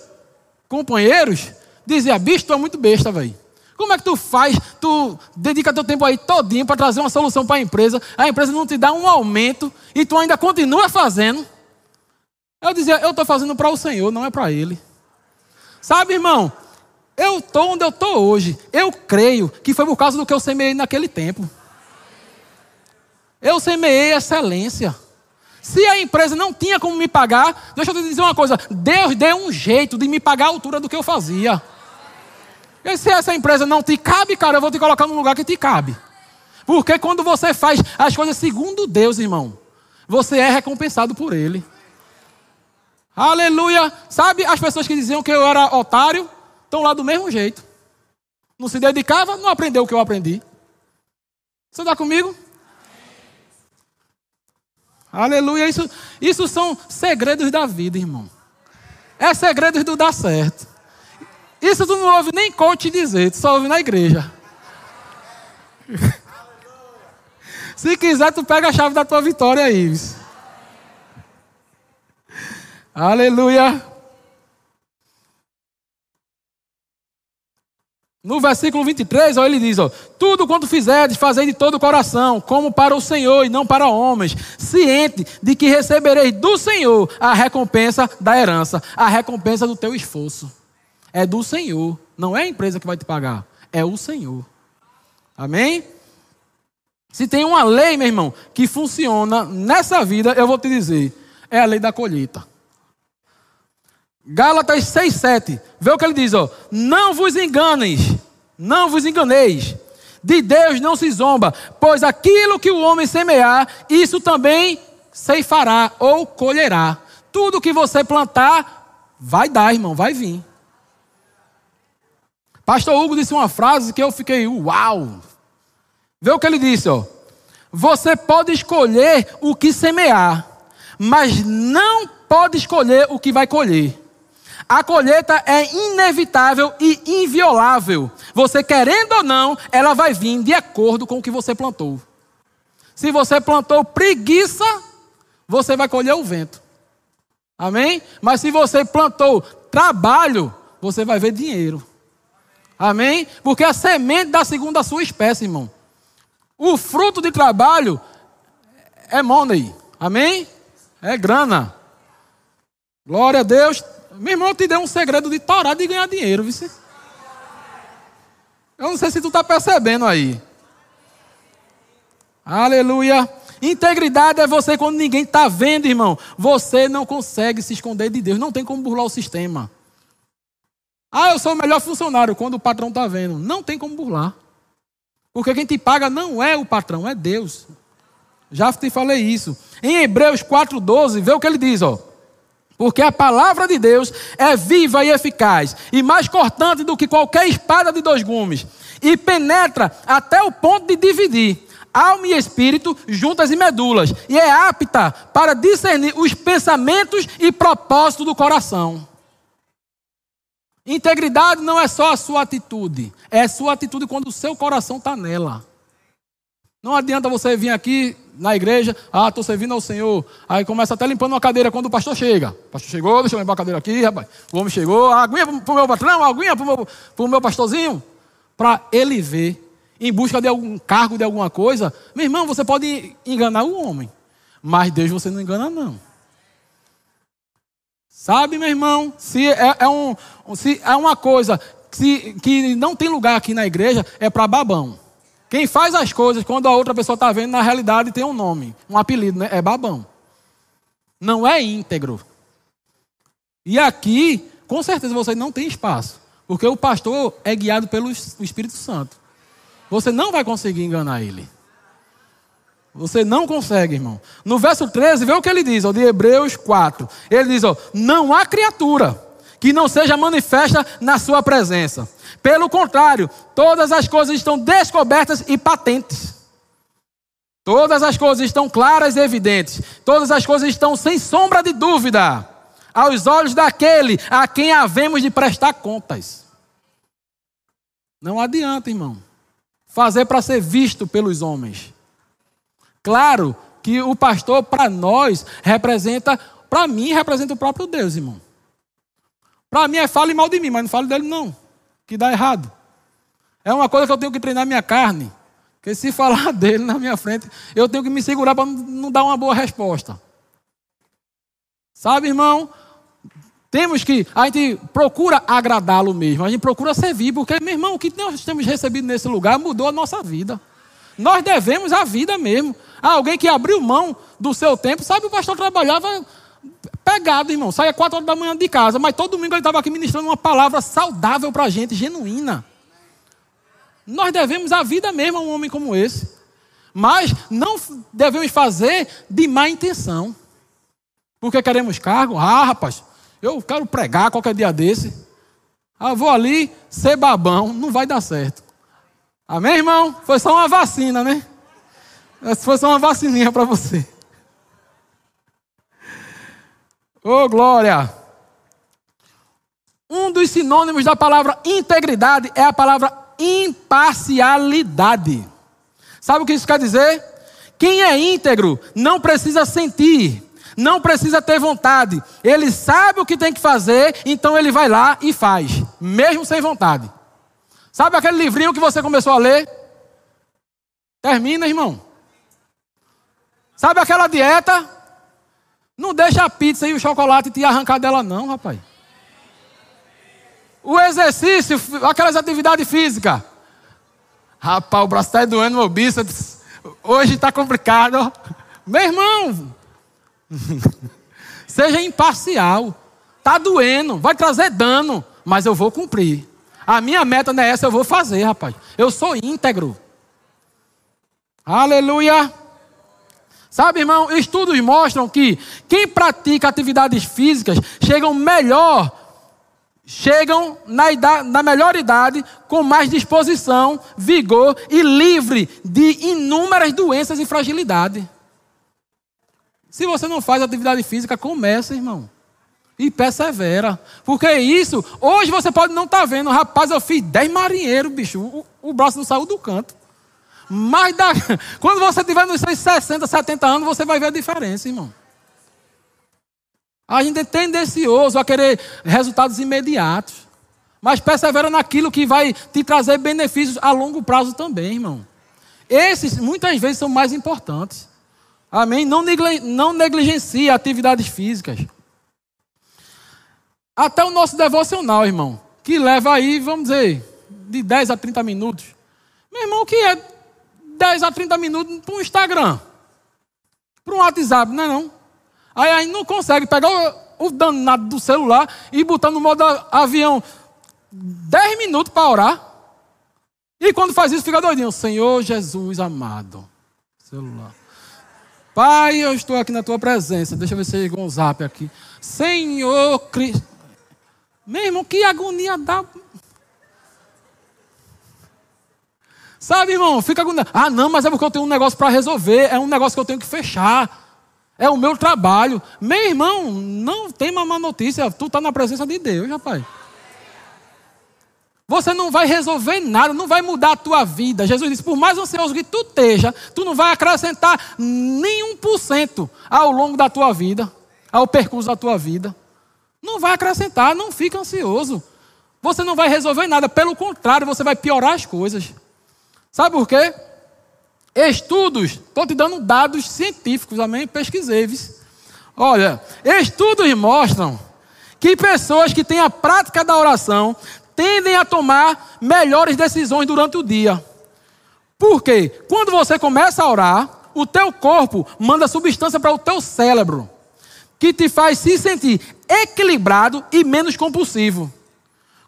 companheiros diziam: bicho, tu é muito besta, velho. Como é que tu faz? Tu dedica teu tempo aí todinho para trazer uma solução para a empresa, a empresa não te dá um aumento e tu ainda continua fazendo. Eu dizia, eu estou fazendo para o Senhor, não é para Ele. Sabe, irmão, eu estou onde eu estou hoje. Eu creio que foi por causa do que eu semeei naquele tempo. Eu semeei excelência. Se a empresa não tinha como me pagar, deixa eu te dizer uma coisa: Deus deu um jeito de me pagar a altura do que eu fazia. E se essa empresa não te cabe, cara, eu vou te colocar num lugar que te cabe. Porque quando você faz as coisas segundo Deus, irmão, você é recompensado por Ele. Aleluia. Sabe as pessoas que diziam que eu era otário? Estão lá do mesmo jeito. Não se dedicava, não aprendeu o que eu aprendi. Você está comigo? Aleluia. Isso, isso são segredos da vida, irmão. É segredos do dar certo. Isso tu não ouve nem coach dizer, tu só ouve na igreja. [laughs] Se quiser, tu pega a chave da tua vitória aí. Aleluia. No versículo 23, ó, ele diz: ó, Tudo quanto fizerdes, fazei de todo o coração, como para o Senhor e não para homens, ciente de que recebereis do Senhor a recompensa da herança, a recompensa do teu esforço. É do Senhor, não é a empresa que vai te pagar, é o Senhor. Amém? Se tem uma lei, meu irmão, que funciona nessa vida, eu vou te dizer, é a lei da colheita. Gálatas 6,7. Vê o que ele diz, ó. Não vos enganeis, não vos enganeis. De Deus não se zomba, pois aquilo que o homem semear, isso também ceifará ou colherá. Tudo que você plantar, vai dar, irmão, vai vir. Pastor Hugo disse uma frase que eu fiquei, uau! Vê o que ele disse, ó. Você pode escolher o que semear, mas não pode escolher o que vai colher. A colheita é inevitável e inviolável. Você querendo ou não, ela vai vir de acordo com o que você plantou. Se você plantou preguiça, você vai colher o vento. Amém? Mas se você plantou trabalho, você vai ver dinheiro. Amém? Porque a semente dá segundo a sua espécie, irmão. O fruto de trabalho é money. Amém? É grana. Glória a Deus. Meu irmão, eu te dei um segredo de torar de ganhar dinheiro, viu? Eu não sei se tu está percebendo aí. Aleluia. Integridade é você quando ninguém está vendo, irmão. Você não consegue se esconder de Deus. Não tem como burlar o sistema. Ah, eu sou o melhor funcionário quando o patrão está vendo. Não tem como burlar. Porque quem te paga não é o patrão, é Deus. Já te falei isso. Em Hebreus 4,12, vê o que ele diz, ó. Porque a palavra de Deus é viva e eficaz, e mais cortante do que qualquer espada de dois gumes, e penetra até o ponto de dividir alma e espírito, juntas e medulas, e é apta para discernir os pensamentos e propósitos do coração. Integridade não é só a sua atitude, é a sua atitude quando o seu coração está nela. Não adianta você vir aqui na igreja, ah, estou servindo ao Senhor. Aí começa até limpando uma cadeira quando o pastor chega. O pastor chegou, deixa eu limpar a cadeira aqui, rapaz. O homem chegou, aguinha para o meu patrão, aguinha para o meu, meu pastorzinho. Para ele ver, em busca de algum cargo, de alguma coisa. Meu irmão, você pode enganar o homem, mas Deus você não engana, não. Sabe, meu irmão, se é, é um, se é uma coisa que, que não tem lugar aqui na igreja, é para babão. Quem faz as coisas quando a outra pessoa está vendo, na realidade tem um nome, um apelido, né? É babão. Não é íntegro. E aqui, com certeza, você não tem espaço. Porque o pastor é guiado pelo Espírito Santo. Você não vai conseguir enganar ele. Você não consegue, irmão. No verso 13, vê o que ele diz, ó, de Hebreus 4. Ele diz: ó, Não há criatura que não seja manifesta na sua presença. Pelo contrário, todas as coisas estão descobertas e patentes. Todas as coisas estão claras e evidentes. Todas as coisas estão sem sombra de dúvida aos olhos daquele a quem havemos de prestar contas. Não adianta, irmão, fazer para ser visto pelos homens. Claro que o pastor, para nós, representa, para mim, representa o próprio Deus, irmão. Para mim é fale mal de mim, mas não fale dele, não que dá errado. É uma coisa que eu tenho que treinar minha carne. Porque se falar [laughs] dele na minha frente, eu tenho que me segurar para não dar uma boa resposta. Sabe, irmão? Temos que, a gente procura agradá-lo mesmo, a gente procura servir, porque, meu irmão, o que nós temos recebido nesse lugar mudou a nossa vida. Nós devemos a vida mesmo. Ah, alguém que abriu mão do seu tempo, sabe, o pastor trabalhava pegado, irmão. Saia quatro horas da manhã de casa, mas todo domingo ele estava aqui ministrando uma palavra saudável para a gente, genuína. Nós devemos a vida mesmo a um homem como esse. Mas não devemos fazer de má intenção. Porque queremos cargo? Ah, rapaz, Eu quero pregar qualquer dia desse. Ah, vou ali ser babão, não vai dar certo. Amém, irmão? Foi só uma vacina, né? Foi só uma vacininha para você. Oh, glória! Um dos sinônimos da palavra integridade é a palavra imparcialidade. Sabe o que isso quer dizer? Quem é íntegro não precisa sentir, não precisa ter vontade. Ele sabe o que tem que fazer, então ele vai lá e faz, mesmo sem vontade. Sabe aquele livrinho que você começou a ler? Termina, irmão. Sabe aquela dieta? Não deixa a pizza e o chocolate te arrancar dela, não, rapaz. O exercício, aquelas atividades físicas. Rapaz, o braço está doendo, meu bíceps. Hoje está complicado. Meu irmão, [laughs] seja imparcial. Está doendo, vai trazer dano, mas eu vou cumprir. A minha meta não é essa, eu vou fazer, rapaz. Eu sou íntegro. Aleluia. Sabe, irmão, estudos mostram que quem pratica atividades físicas chegam melhor, chegam na, idade, na melhor idade com mais disposição, vigor e livre de inúmeras doenças e fragilidade. Se você não faz atividade física, comece, irmão. E persevera. Porque isso, hoje você pode não estar tá vendo, rapaz, eu fiz 10 marinheiros, bicho. O, o braço não saiu do canto. Mas da... [laughs] quando você tiver nos seus 60, 70 anos, você vai ver a diferença, irmão. A gente é tendencioso a querer resultados imediatos. Mas persevera naquilo que vai te trazer benefícios a longo prazo também, irmão. Esses muitas vezes são mais importantes. Amém? Não, não negligencie atividades físicas. Até o nosso devocional, irmão. Que leva aí, vamos dizer, de 10 a 30 minutos. Meu irmão, que é 10 a 30 minutos para um Instagram, para um WhatsApp, não é não? Aí aí não consegue pegar o, o danado do celular e botar no modo avião 10 minutos para orar. E quando faz isso, fica doidinho. Senhor Jesus amado. Celular. Pai, eu estou aqui na tua presença. Deixa eu ver se chegou um zap aqui. Senhor Cristo. Meu irmão, que agonia dá. Sabe, irmão? Fica com. Ah, não, mas é porque eu tenho um negócio para resolver. É um negócio que eu tenho que fechar. É o meu trabalho. Meu irmão, não tem uma má notícia. Tu está na presença de Deus, rapaz. Você não vai resolver nada, não vai mudar a tua vida. Jesus disse: por mais ansioso que tu esteja, tu não vai acrescentar nenhum por cento ao longo da tua vida, ao percurso da tua vida. Não vai acrescentar, não fica ansioso. Você não vai resolver nada, pelo contrário, você vai piorar as coisas. Sabe por quê? Estudos, estou te dando dados científicos, amém? Pesquisei. Olha, estudos mostram que pessoas que têm a prática da oração tendem a tomar melhores decisões durante o dia. Por quê? Quando você começa a orar, o teu corpo manda substância para o teu cérebro, que te faz se sentir equilibrado e menos compulsivo.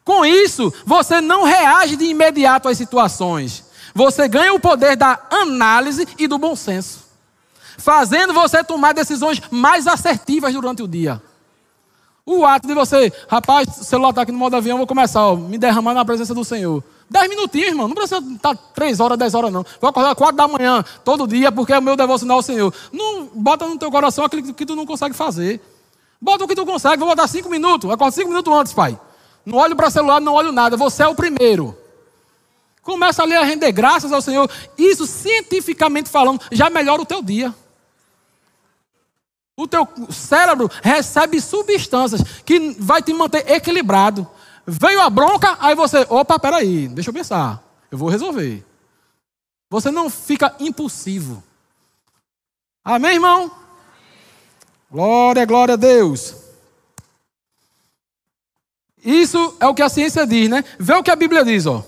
Com isso, você não reage de imediato às situações. Você ganha o poder da análise e do bom senso, fazendo você tomar decisões mais assertivas durante o dia. O ato de você, rapaz, o celular está aqui no modo avião, vou começar, ó, me derramar na presença do Senhor. Dez minutinhos, irmão. Não precisa estar três horas, dez horas, não. Vou acordar quatro da manhã, todo dia, porque é o meu devocional ao Senhor. Não bota no teu coração aquilo que tu não consegue fazer. Bota o que tu consegue, vou botar cinco minutos. Acorda cinco minutos antes, pai. Não olho para celular, não olho nada. Você é o primeiro. Começa ali a render graças ao Senhor. Isso, cientificamente falando, já melhora o teu dia. O teu cérebro recebe substâncias que vai te manter equilibrado. Veio a bronca, aí você, opa, peraí, deixa eu pensar. Eu vou resolver. Você não fica impulsivo. Amém, irmão? Glória, glória a Deus. Isso é o que a ciência diz, né? Vê o que a Bíblia diz, ó.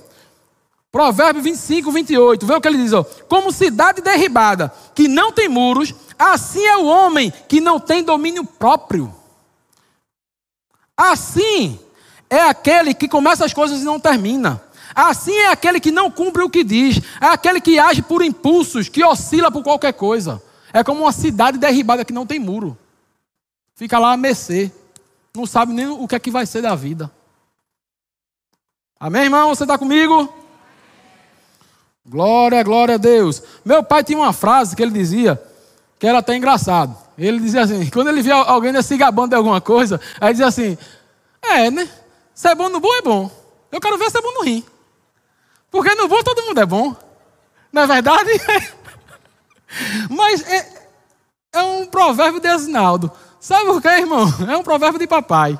Provérbio 25, 28. Vê o que ele diz, ó. Como cidade derribada, que não tem muros, assim é o homem que não tem domínio próprio. Assim é aquele que começa as coisas e não termina. Assim é aquele que não cumpre o que diz. É aquele que age por impulsos, que oscila por qualquer coisa. É como uma cidade derribada que não tem muro. Fica lá a mercê Não sabe nem o que é que vai ser da vida. Amém, irmão? Você está comigo? Glória, glória a Deus. Meu pai tinha uma frase que ele dizia, que era até engraçado. Ele dizia assim, [laughs] quando ele via alguém se gabando de alguma coisa, aí dizia assim, é, né? Se é bom no bom, é bom. Eu quero ver se é bom no rim. Porque no bom todo mundo é bom. Não é verdade? [laughs] Mas é, é um provérbio de Asinaldo. Sabe por quê, irmão? É um provérbio de papai.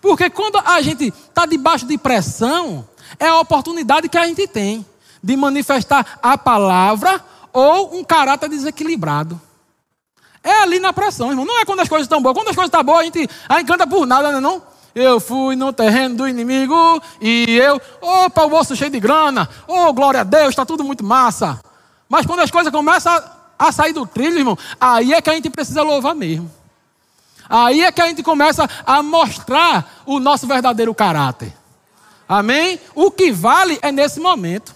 Porque quando a gente está debaixo de pressão, é a oportunidade que a gente tem de manifestar a palavra ou um caráter desequilibrado. É ali na pressão, irmão. Não é quando as coisas estão boas. Quando as coisas estão boas, a gente, a gente canta por nada, não é não? Eu fui no terreno do inimigo e eu, opa, o bolso cheio de grana, oh, glória a Deus, está tudo muito massa. Mas quando as coisas começam a sair do trilho, irmão, aí é que a gente precisa louvar mesmo. Aí é que a gente começa a mostrar o nosso verdadeiro caráter. Amém? O que vale é nesse momento.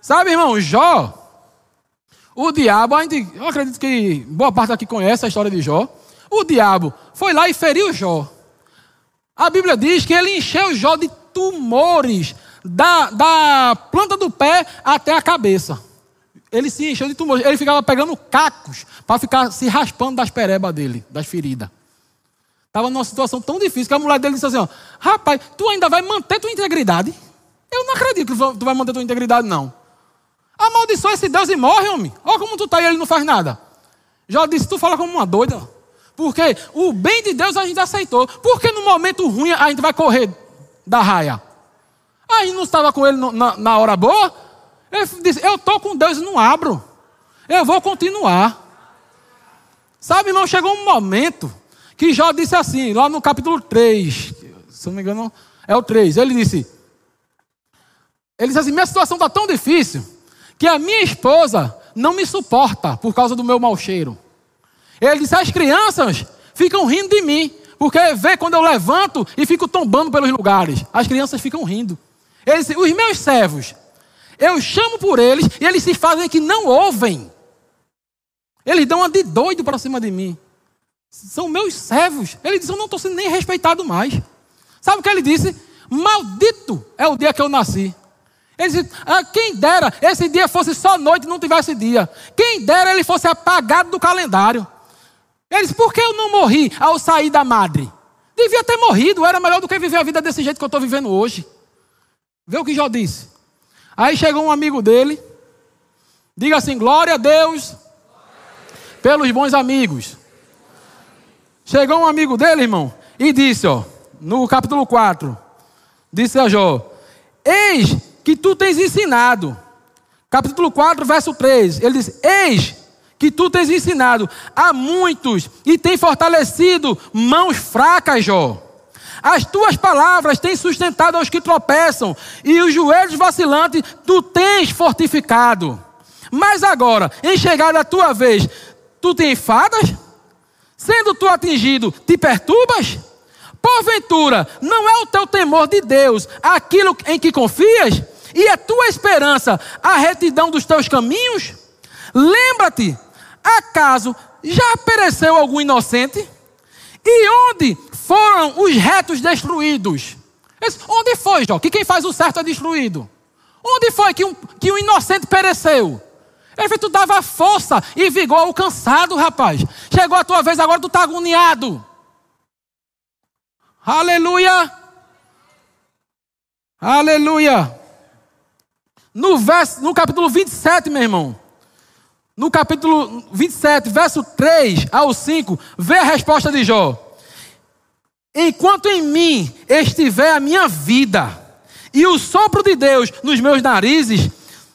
Sabe, irmão, Jó, o diabo, a gente, eu acredito que boa parte aqui conhece a história de Jó. O diabo foi lá e feriu Jó. A Bíblia diz que ele encheu Jó de tumores, da, da planta do pé até a cabeça. Ele se encheu de tumores. Ele ficava pegando cacos para ficar se raspando das perebas dele, das feridas. Estava numa situação tão difícil que a mulher dele disse assim: ó, Rapaz, tu ainda vai manter tua integridade? Eu não acredito que tu vai manter tua integridade, não. Amaldiçoa esse Deus e morre, homem. Olha como tu está e ele não faz nada. Já disse, tu fala como uma doida. Porque o bem de Deus a gente aceitou. Porque no momento ruim a gente vai correr da raia. Aí não estava com ele na, na hora boa. Ele disse: Eu estou com Deus e não abro. Eu vou continuar. Sabe, irmão, chegou um momento que Jó disse assim, lá no capítulo 3, se não me engano, é o 3. Ele disse: Ele disse assim: Minha situação está tão difícil que a minha esposa não me suporta por causa do meu mau cheiro. Ele disse: As crianças ficam rindo de mim, porque vê quando eu levanto e fico tombando pelos lugares. As crianças ficam rindo. Ele disse: Os meus servos eu chamo por eles e eles se fazem que não ouvem. Eles dão uma de doido para cima de mim. São meus servos. Ele disse: Eu não estou sendo nem respeitado mais. Sabe o que ele disse? Maldito é o dia que eu nasci. Ele disse: ah, Quem dera esse dia fosse só noite e não tivesse dia. Quem dera ele fosse apagado do calendário. Ele disse: Por que eu não morri ao sair da madre? Devia ter morrido. Era melhor do que viver a vida desse jeito que eu estou vivendo hoje. Vê o que Jó disse. Aí chegou um amigo dele, diga assim: glória a Deus pelos bons amigos. Chegou um amigo dele, irmão, e disse, ó, no capítulo 4, disse a Jó: Eis que tu tens ensinado. Capítulo 4, verso 3. Ele diz: Eis que tu tens ensinado a muitos e tem fortalecido mãos fracas, Jó. As tuas palavras têm sustentado aos que tropeçam, e os joelhos vacilantes tu tens fortificado. Mas agora, em chegada a tua vez, tu te enfadas? Sendo tu atingido, te perturbas? Porventura, não é o teu temor de Deus aquilo em que confias? E a tua esperança a retidão dos teus caminhos? Lembra-te, acaso já pereceu algum inocente? E onde foram os retos destruídos? Onde foi, Jó? Que quem faz o certo é destruído. Onde foi que um, que um inocente pereceu? Ele tu dava força e vigor ao cansado, rapaz. Chegou a tua vez, agora tu está agoniado. Aleluia. Aleluia. No, verso, no capítulo 27, meu irmão. No capítulo 27, verso 3 ao 5, vê a resposta de Jó. Enquanto em mim estiver a minha vida e o sopro de Deus nos meus narizes,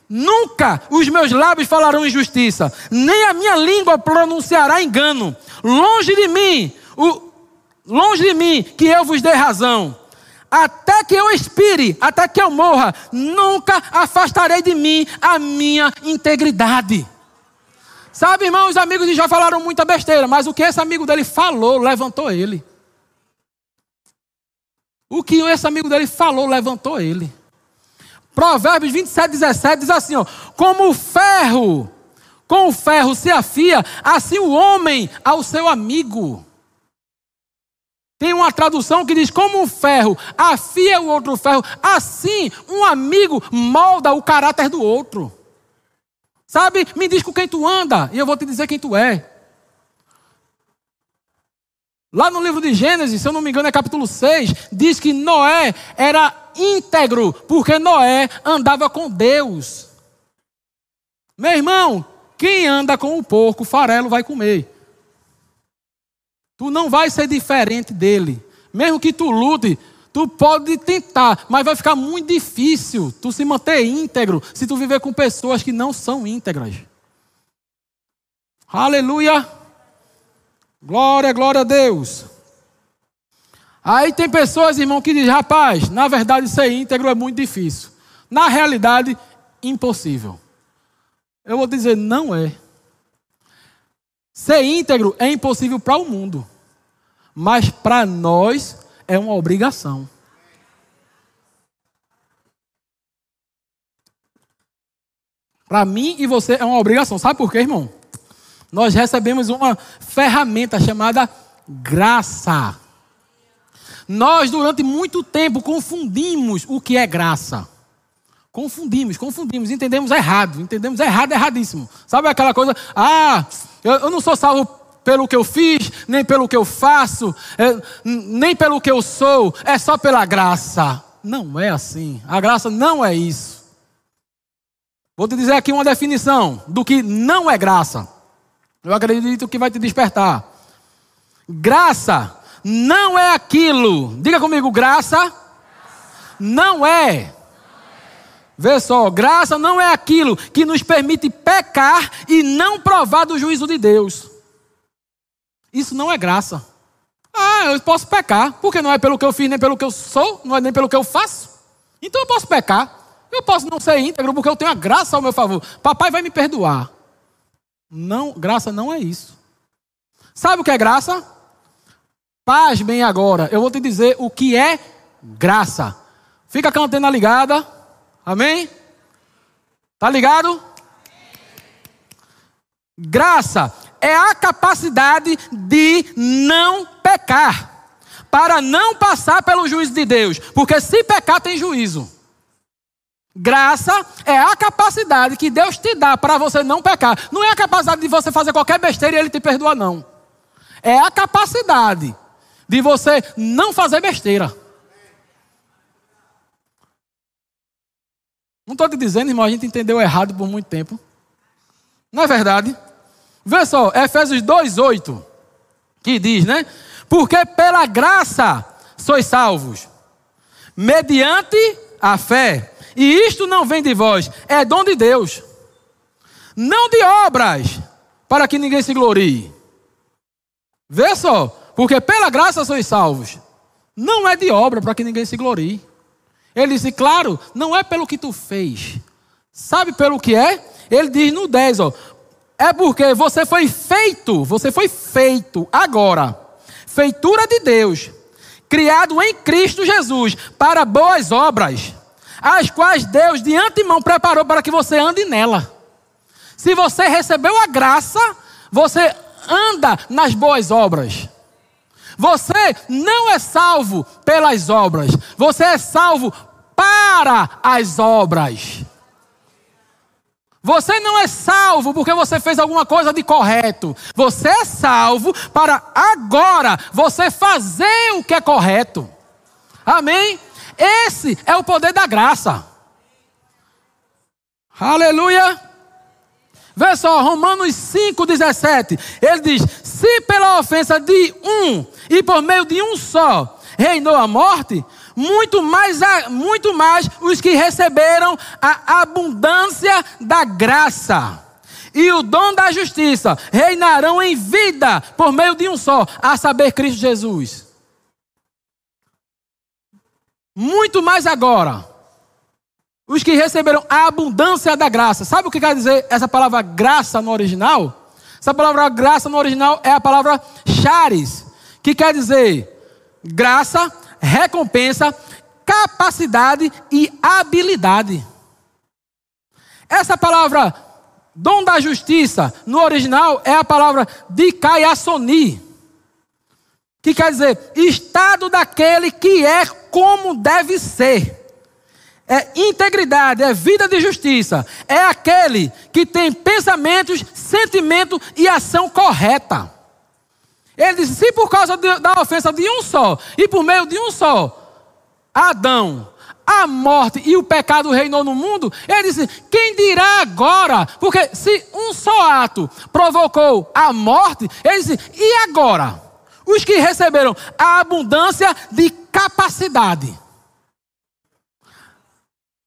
nunca os meus lábios falarão injustiça, nem a minha língua pronunciará engano. Longe de mim, o, longe de mim que eu vos dê razão. Até que eu expire, até que eu morra, nunca afastarei de mim a minha integridade. Sabe, irmão, os amigos de Jó falaram muita besteira, mas o que esse amigo dele falou levantou ele. O que esse amigo dele falou levantou ele. Provérbios 27, 17 diz assim: ó, como o ferro, com o ferro se afia, assim o homem ao seu amigo. Uma tradução que diz: como um ferro afia o outro ferro, assim um amigo molda o caráter do outro. Sabe? Me diz com quem tu anda e eu vou te dizer quem tu é. Lá no livro de Gênesis, se eu não me engano, é capítulo 6, diz que Noé era íntegro, porque Noé andava com Deus. Meu irmão, quem anda com o porco, farelo vai comer. Tu não vai ser diferente dele. Mesmo que tu lute, tu pode tentar, mas vai ficar muito difícil tu se manter íntegro se tu viver com pessoas que não são íntegras. Aleluia! Glória, glória a Deus. Aí tem pessoas, irmão, que dizem, rapaz, na verdade ser íntegro é muito difícil. Na realidade, impossível. Eu vou dizer, não é. Ser íntegro é impossível para o mundo, mas para nós é uma obrigação. Para mim e você é uma obrigação. Sabe por quê, irmão? nós recebemos uma ferramenta chamada graça. Nós, durante muito tempo, confundimos o que é graça. Confundimos, confundimos, entendemos errado, entendemos errado, erradíssimo. Sabe aquela coisa, ah, eu, eu não sou salvo pelo que eu fiz, nem pelo que eu faço, é, nem pelo que eu sou, é só pela graça. Não é assim. A graça não é isso. Vou te dizer aqui uma definição do que não é graça. Eu acredito que vai te despertar. Graça não é aquilo. Diga comigo, graça não é. Vê só, graça não é aquilo que nos permite pecar e não provar do juízo de Deus. Isso não é graça. Ah, eu posso pecar, porque não é pelo que eu fiz, nem pelo que eu sou, não é nem pelo que eu faço. Então eu posso pecar. Eu posso não ser íntegro, porque eu tenho a graça ao meu favor. Papai vai me perdoar. Não, graça não é isso. Sabe o que é graça? Paz bem agora. Eu vou te dizer o que é graça. Fica com a antena ligada. Amém? Tá ligado? Graça é a capacidade de não pecar, para não passar pelo juízo de Deus, porque se pecar tem juízo. Graça é a capacidade que Deus te dá para você não pecar. Não é a capacidade de você fazer qualquer besteira e Ele te perdoa, não. É a capacidade de você não fazer besteira. Não estou te dizendo, irmão, a gente entendeu errado por muito tempo. Não é verdade? Vê só, Efésios 2,8, que diz, né? Porque pela graça sois salvos, mediante a fé. E isto não vem de vós, é dom de Deus. Não de obras, para que ninguém se glorie. Vê só, porque pela graça sois salvos. Não é de obra para que ninguém se glorie. Ele disse, claro, não é pelo que tu fez. Sabe pelo que é? Ele diz no 10, ó. É porque você foi feito, você foi feito agora. Feitura de Deus, criado em Cristo Jesus para boas obras as quais Deus de antemão preparou para que você ande nela. Se você recebeu a graça, você anda nas boas obras. Você não é salvo pelas obras, você é salvo para as obras. Você não é salvo porque você fez alguma coisa de correto. Você é salvo para agora você fazer o que é correto. Amém? Esse é o poder da graça. Aleluia. Vê só, Romanos 5,17. Ele diz: Se pela ofensa de um e por meio de um só reinou a morte, muito mais, muito mais os que receberam a abundância da graça e o dom da justiça reinarão em vida por meio de um só, a saber, Cristo Jesus. Muito mais agora. Os que receberam a abundância da graça. Sabe o que quer dizer essa palavra graça no original? Essa palavra graça no original é a palavra charis, que quer dizer graça, recompensa, capacidade e habilidade. Essa palavra dom da justiça no original é a palavra dikaiasoni, que quer dizer estado daquele que é como deve ser. É integridade, é vida de justiça. É aquele que tem pensamentos, sentimento e ação correta. Ele disse: se por causa de, da ofensa de um só, e por meio de um só, Adão, a morte e o pecado reinou no mundo, ele disse: quem dirá agora? Porque se um só ato provocou a morte, ele disse: e agora? Os que receberam a abundância de capacidade.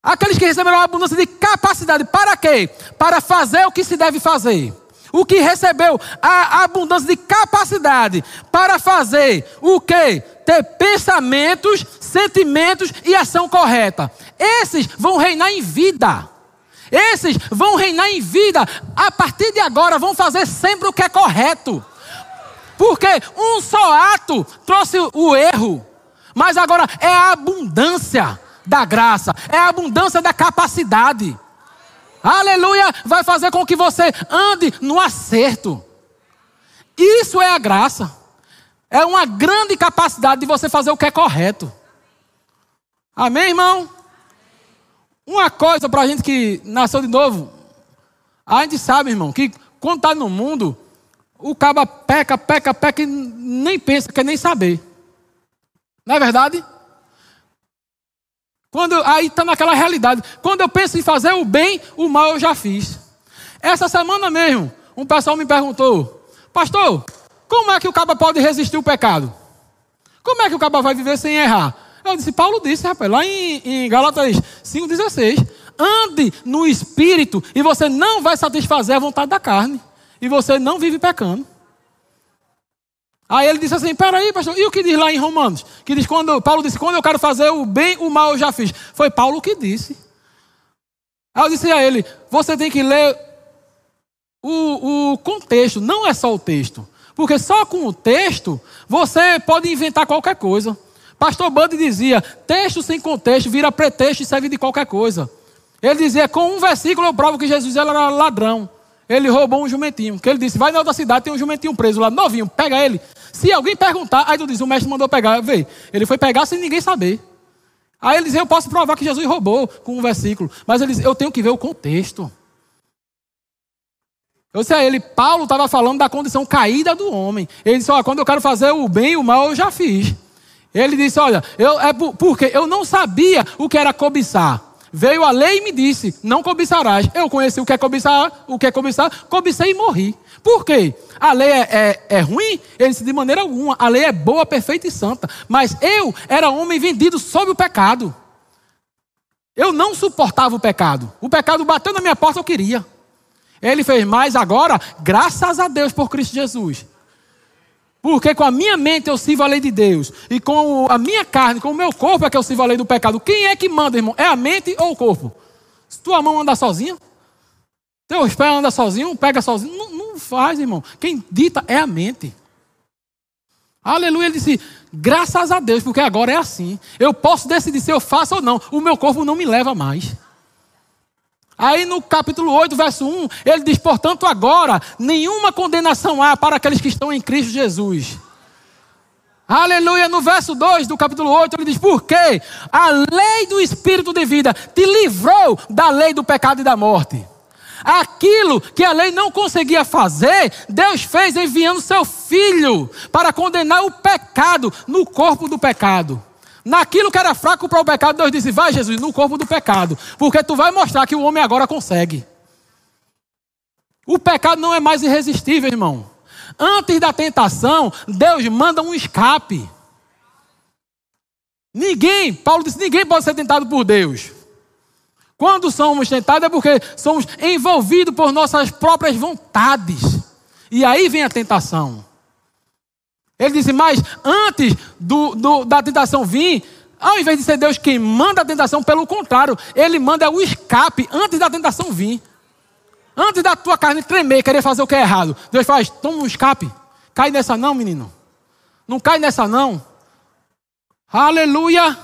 Aqueles que receberam a abundância de capacidade, para quê? Para fazer o que se deve fazer. O que recebeu a abundância de capacidade para fazer o que? Ter pensamentos, sentimentos e ação correta. Esses vão reinar em vida. Esses vão reinar em vida. A partir de agora, vão fazer sempre o que é correto. Porque um só ato trouxe o erro. Mas agora é a abundância da graça, é a abundância da capacidade. Aleluia! Vai fazer com que você ande no acerto. Isso é a graça. É uma grande capacidade de você fazer o que é correto. Amém, irmão? Uma coisa para a gente que nasceu de novo, a gente sabe, irmão, que quando está no mundo, o caba peca, peca, peca e nem pensa, quer nem saber. Não é verdade? Quando aí está naquela realidade. Quando eu penso em fazer o bem, o mal eu já fiz. Essa semana mesmo, um pessoal me perguntou, pastor, como é que o caba pode resistir o pecado? Como é que o caba vai viver sem errar? Eu disse, Paulo disse, rapaz, lá em, em Galatas 5,16. Ande no espírito e você não vai satisfazer a vontade da carne. E você não vive pecando. Aí ele disse assim: peraí, pastor, e o que diz lá em Romanos? Que diz quando Paulo disse: quando eu quero fazer o bem, o mal eu já fiz. Foi Paulo que disse. Aí eu disse a ele: você tem que ler o, o contexto, não é só o texto. Porque só com o texto você pode inventar qualquer coisa. Pastor Bud dizia: texto sem contexto vira pretexto e serve de qualquer coisa. Ele dizia: com um versículo eu provo que Jesus era ladrão. Ele roubou um jumentinho. Que ele disse: vai na outra cidade, tem um jumentinho preso lá, novinho, pega ele. Se alguém perguntar, aí tu diz: o mestre mandou pegar. Vê, ele foi pegar sem ninguém saber. Aí ele diz: eu posso provar que Jesus roubou com um versículo. Mas ele diz: eu tenho que ver o contexto. Eu sei a ele, Paulo estava falando da condição caída do homem. Ele disse: olha, quando eu quero fazer o bem e o mal, eu já fiz. Ele disse: olha, eu, é porque eu não sabia o que era cobiçar. Veio a lei e me disse: Não cobiçarás. Eu conheci o que é cobiçar, o que é cobiçar, cobicei e morri. Por quê? A lei é, é, é, ruim? Ele disse: De maneira alguma. A lei é boa, perfeita e santa. Mas eu era homem vendido sob o pecado. Eu não suportava o pecado. O pecado bateu na minha porta, eu queria. Ele fez mais agora, graças a Deus por Cristo Jesus. Porque com a minha mente eu sirvo a lei de Deus. E com a minha carne, com o meu corpo é que eu sirvo a lei do pecado. Quem é que manda, irmão? É a mente ou o corpo? Se tua mão anda sozinha, teus pés andam sozinho, pega sozinho. Não, não faz, irmão. Quem dita é a mente. Aleluia. Ele disse: graças a Deus, porque agora é assim. Eu posso decidir se eu faço ou não. O meu corpo não me leva mais. Aí no capítulo 8, verso 1, ele diz: Portanto, agora nenhuma condenação há para aqueles que estão em Cristo Jesus. Aleluia. No verso 2 do capítulo 8, ele diz: Porque a lei do Espírito de vida te livrou da lei do pecado e da morte. Aquilo que a lei não conseguia fazer, Deus fez enviando seu filho para condenar o pecado no corpo do pecado. Naquilo que era fraco para o pecado, Deus disse: Vai, Jesus, no corpo do pecado, porque tu vai mostrar que o homem agora consegue. O pecado não é mais irresistível, irmão. Antes da tentação, Deus manda um escape. Ninguém, Paulo disse: ninguém pode ser tentado por Deus. Quando somos tentados é porque somos envolvidos por nossas próprias vontades. E aí vem a tentação. Ele disse, mas antes do, do, da tentação vir, ao invés de ser Deus quem manda a tentação, pelo contrário, Ele manda o escape antes da tentação vir. Antes da tua carne tremer, querer fazer o que é errado. Deus faz, toma um escape. Cai nessa não, menino. Não cai nessa não. Aleluia.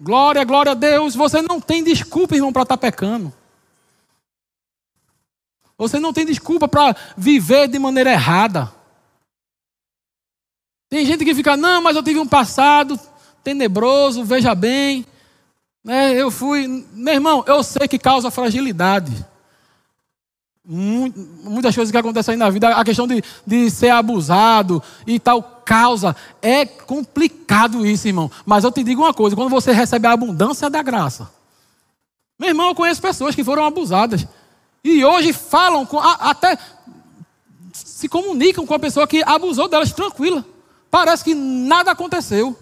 Glória, glória a Deus. Você não tem desculpa, irmão, para estar tá pecando. Você não tem desculpa para viver de maneira errada. Tem gente que fica, não, mas eu tive um passado tenebroso, veja bem. Né, eu fui. Meu irmão, eu sei que causa fragilidade. Muitas coisas que acontecem aí na vida, a questão de, de ser abusado e tal, causa. É complicado isso, irmão. Mas eu te digo uma coisa: quando você recebe a abundância da graça. Meu irmão, eu conheço pessoas que foram abusadas. E hoje falam, com, até se comunicam com a pessoa que abusou delas tranquila. Parece que nada aconteceu.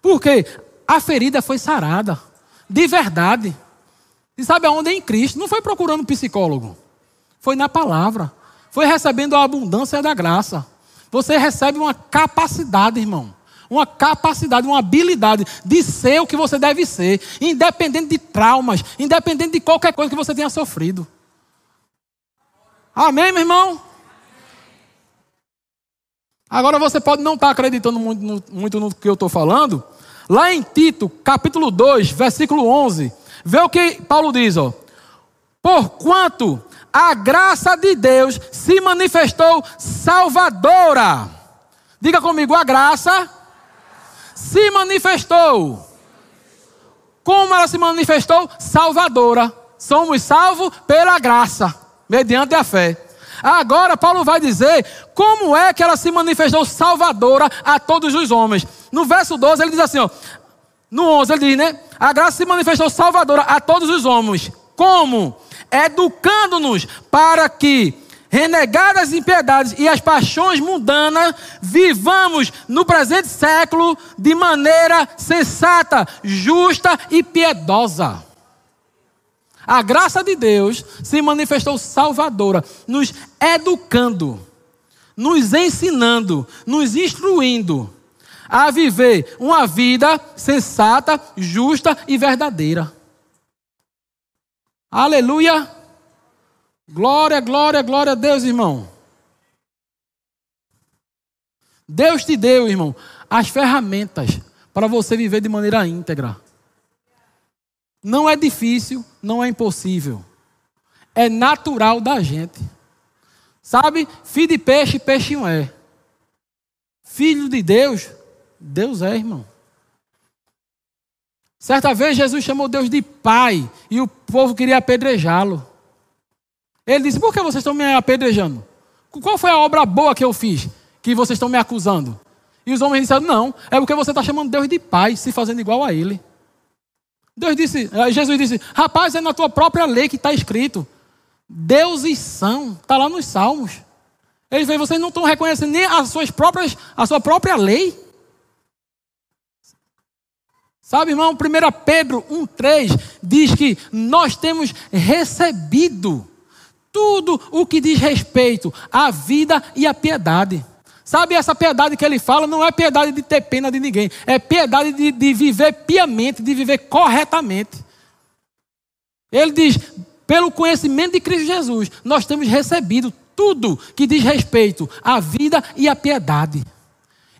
Por quê? A ferida foi sarada. De verdade. E sabe aonde? Em Cristo. Não foi procurando um psicólogo. Foi na palavra. Foi recebendo a abundância da graça. Você recebe uma capacidade, irmão. Uma capacidade, uma habilidade de ser o que você deve ser, independente de traumas, independente de qualquer coisa que você tenha sofrido. Amém, meu irmão? Agora você pode não estar acreditando muito no, muito no que eu estou falando. Lá em Tito, capítulo 2, versículo 11, vê o que Paulo diz, ó. Porquanto a graça de Deus se manifestou salvadora. Diga comigo, a graça se manifestou. Como ela se manifestou? Salvadora. Somos salvos pela graça, mediante a fé. Agora, Paulo vai dizer como é que ela se manifestou salvadora a todos os homens. No verso 12, ele diz assim: ó, no 11, ele diz, né? A graça se manifestou salvadora a todos os homens. Como? Educando-nos para que, renegadas as impiedades e as paixões mundanas, vivamos no presente século de maneira sensata, justa e piedosa. A graça de Deus se manifestou salvadora, nos educando, nos ensinando, nos instruindo a viver uma vida sensata, justa e verdadeira. Aleluia! Glória, glória, glória a Deus, irmão. Deus te deu, irmão, as ferramentas para você viver de maneira íntegra. Não é difícil, não é impossível. É natural da gente. Sabe? Filho de peixe, peixe não é. Filho de Deus, Deus é, irmão. Certa vez Jesus chamou Deus de pai e o povo queria apedrejá-lo. Ele disse: Por que vocês estão me apedrejando? Qual foi a obra boa que eu fiz que vocês estão me acusando? E os homens disseram: Não, é porque você está chamando Deus de pai, se fazendo igual a ele. Deus disse, eh, Jesus disse, rapaz, é na tua própria lei que está escrito. Deuses são, está lá nos Salmos. Ele veio, vocês não estão reconhecendo nem as suas próprias, a sua própria lei. Sabe, irmão, 1 Pedro 1,3 diz que nós temos recebido tudo o que diz respeito à vida e à piedade. Sabe, essa piedade que ele fala não é piedade de ter pena de ninguém, é piedade de, de viver piamente, de viver corretamente. Ele diz: pelo conhecimento de Cristo Jesus, nós temos recebido tudo que diz respeito à vida e à piedade.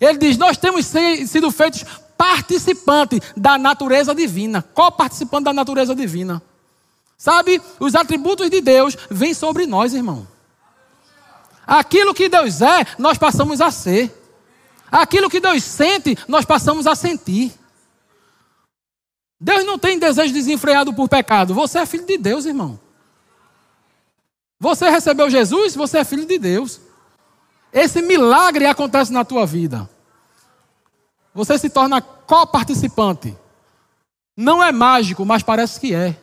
Ele diz: nós temos sido feitos participantes da natureza divina, co-participante da natureza divina. Sabe, os atributos de Deus vêm sobre nós, irmão. Aquilo que Deus é, nós passamos a ser. Aquilo que Deus sente, nós passamos a sentir. Deus não tem desejo desenfreado por pecado. Você é filho de Deus, irmão. Você recebeu Jesus, você é filho de Deus. Esse milagre acontece na tua vida. Você se torna co-participante. Não é mágico, mas parece que é.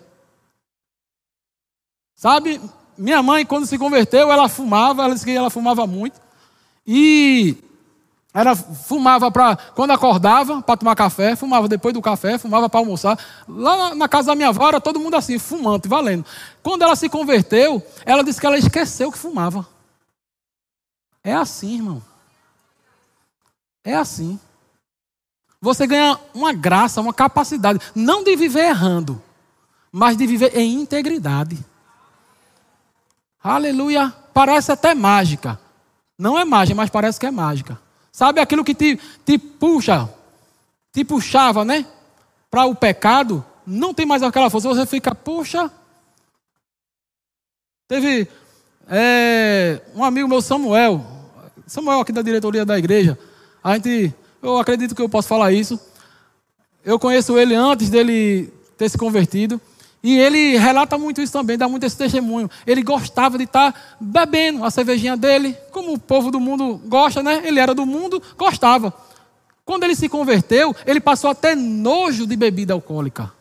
Sabe, minha mãe, quando se converteu, ela fumava, ela disse que ela fumava muito. E ela fumava para quando acordava para tomar café, fumava depois do café, fumava para almoçar. Lá na casa da minha avó era todo mundo assim, fumando, valendo. Quando ela se converteu, ela disse que ela esqueceu que fumava. É assim, irmão. É assim. Você ganha uma graça, uma capacidade, não de viver errando, mas de viver em integridade. Aleluia. Parece até mágica. Não é mágica, mas parece que é mágica. Sabe aquilo que te, te puxa, te puxava, né? Para o pecado, não tem mais aquela força. Você fica, puxa. Teve é, um amigo meu, Samuel, Samuel aqui da diretoria da igreja. A gente, eu acredito que eu posso falar isso. Eu conheço ele antes dele ter se convertido. E ele relata muito isso também, dá muito esse testemunho. Ele gostava de estar bebendo a cervejinha dele, como o povo do mundo gosta, né? Ele era do mundo, gostava. Quando ele se converteu, ele passou até nojo de bebida alcoólica.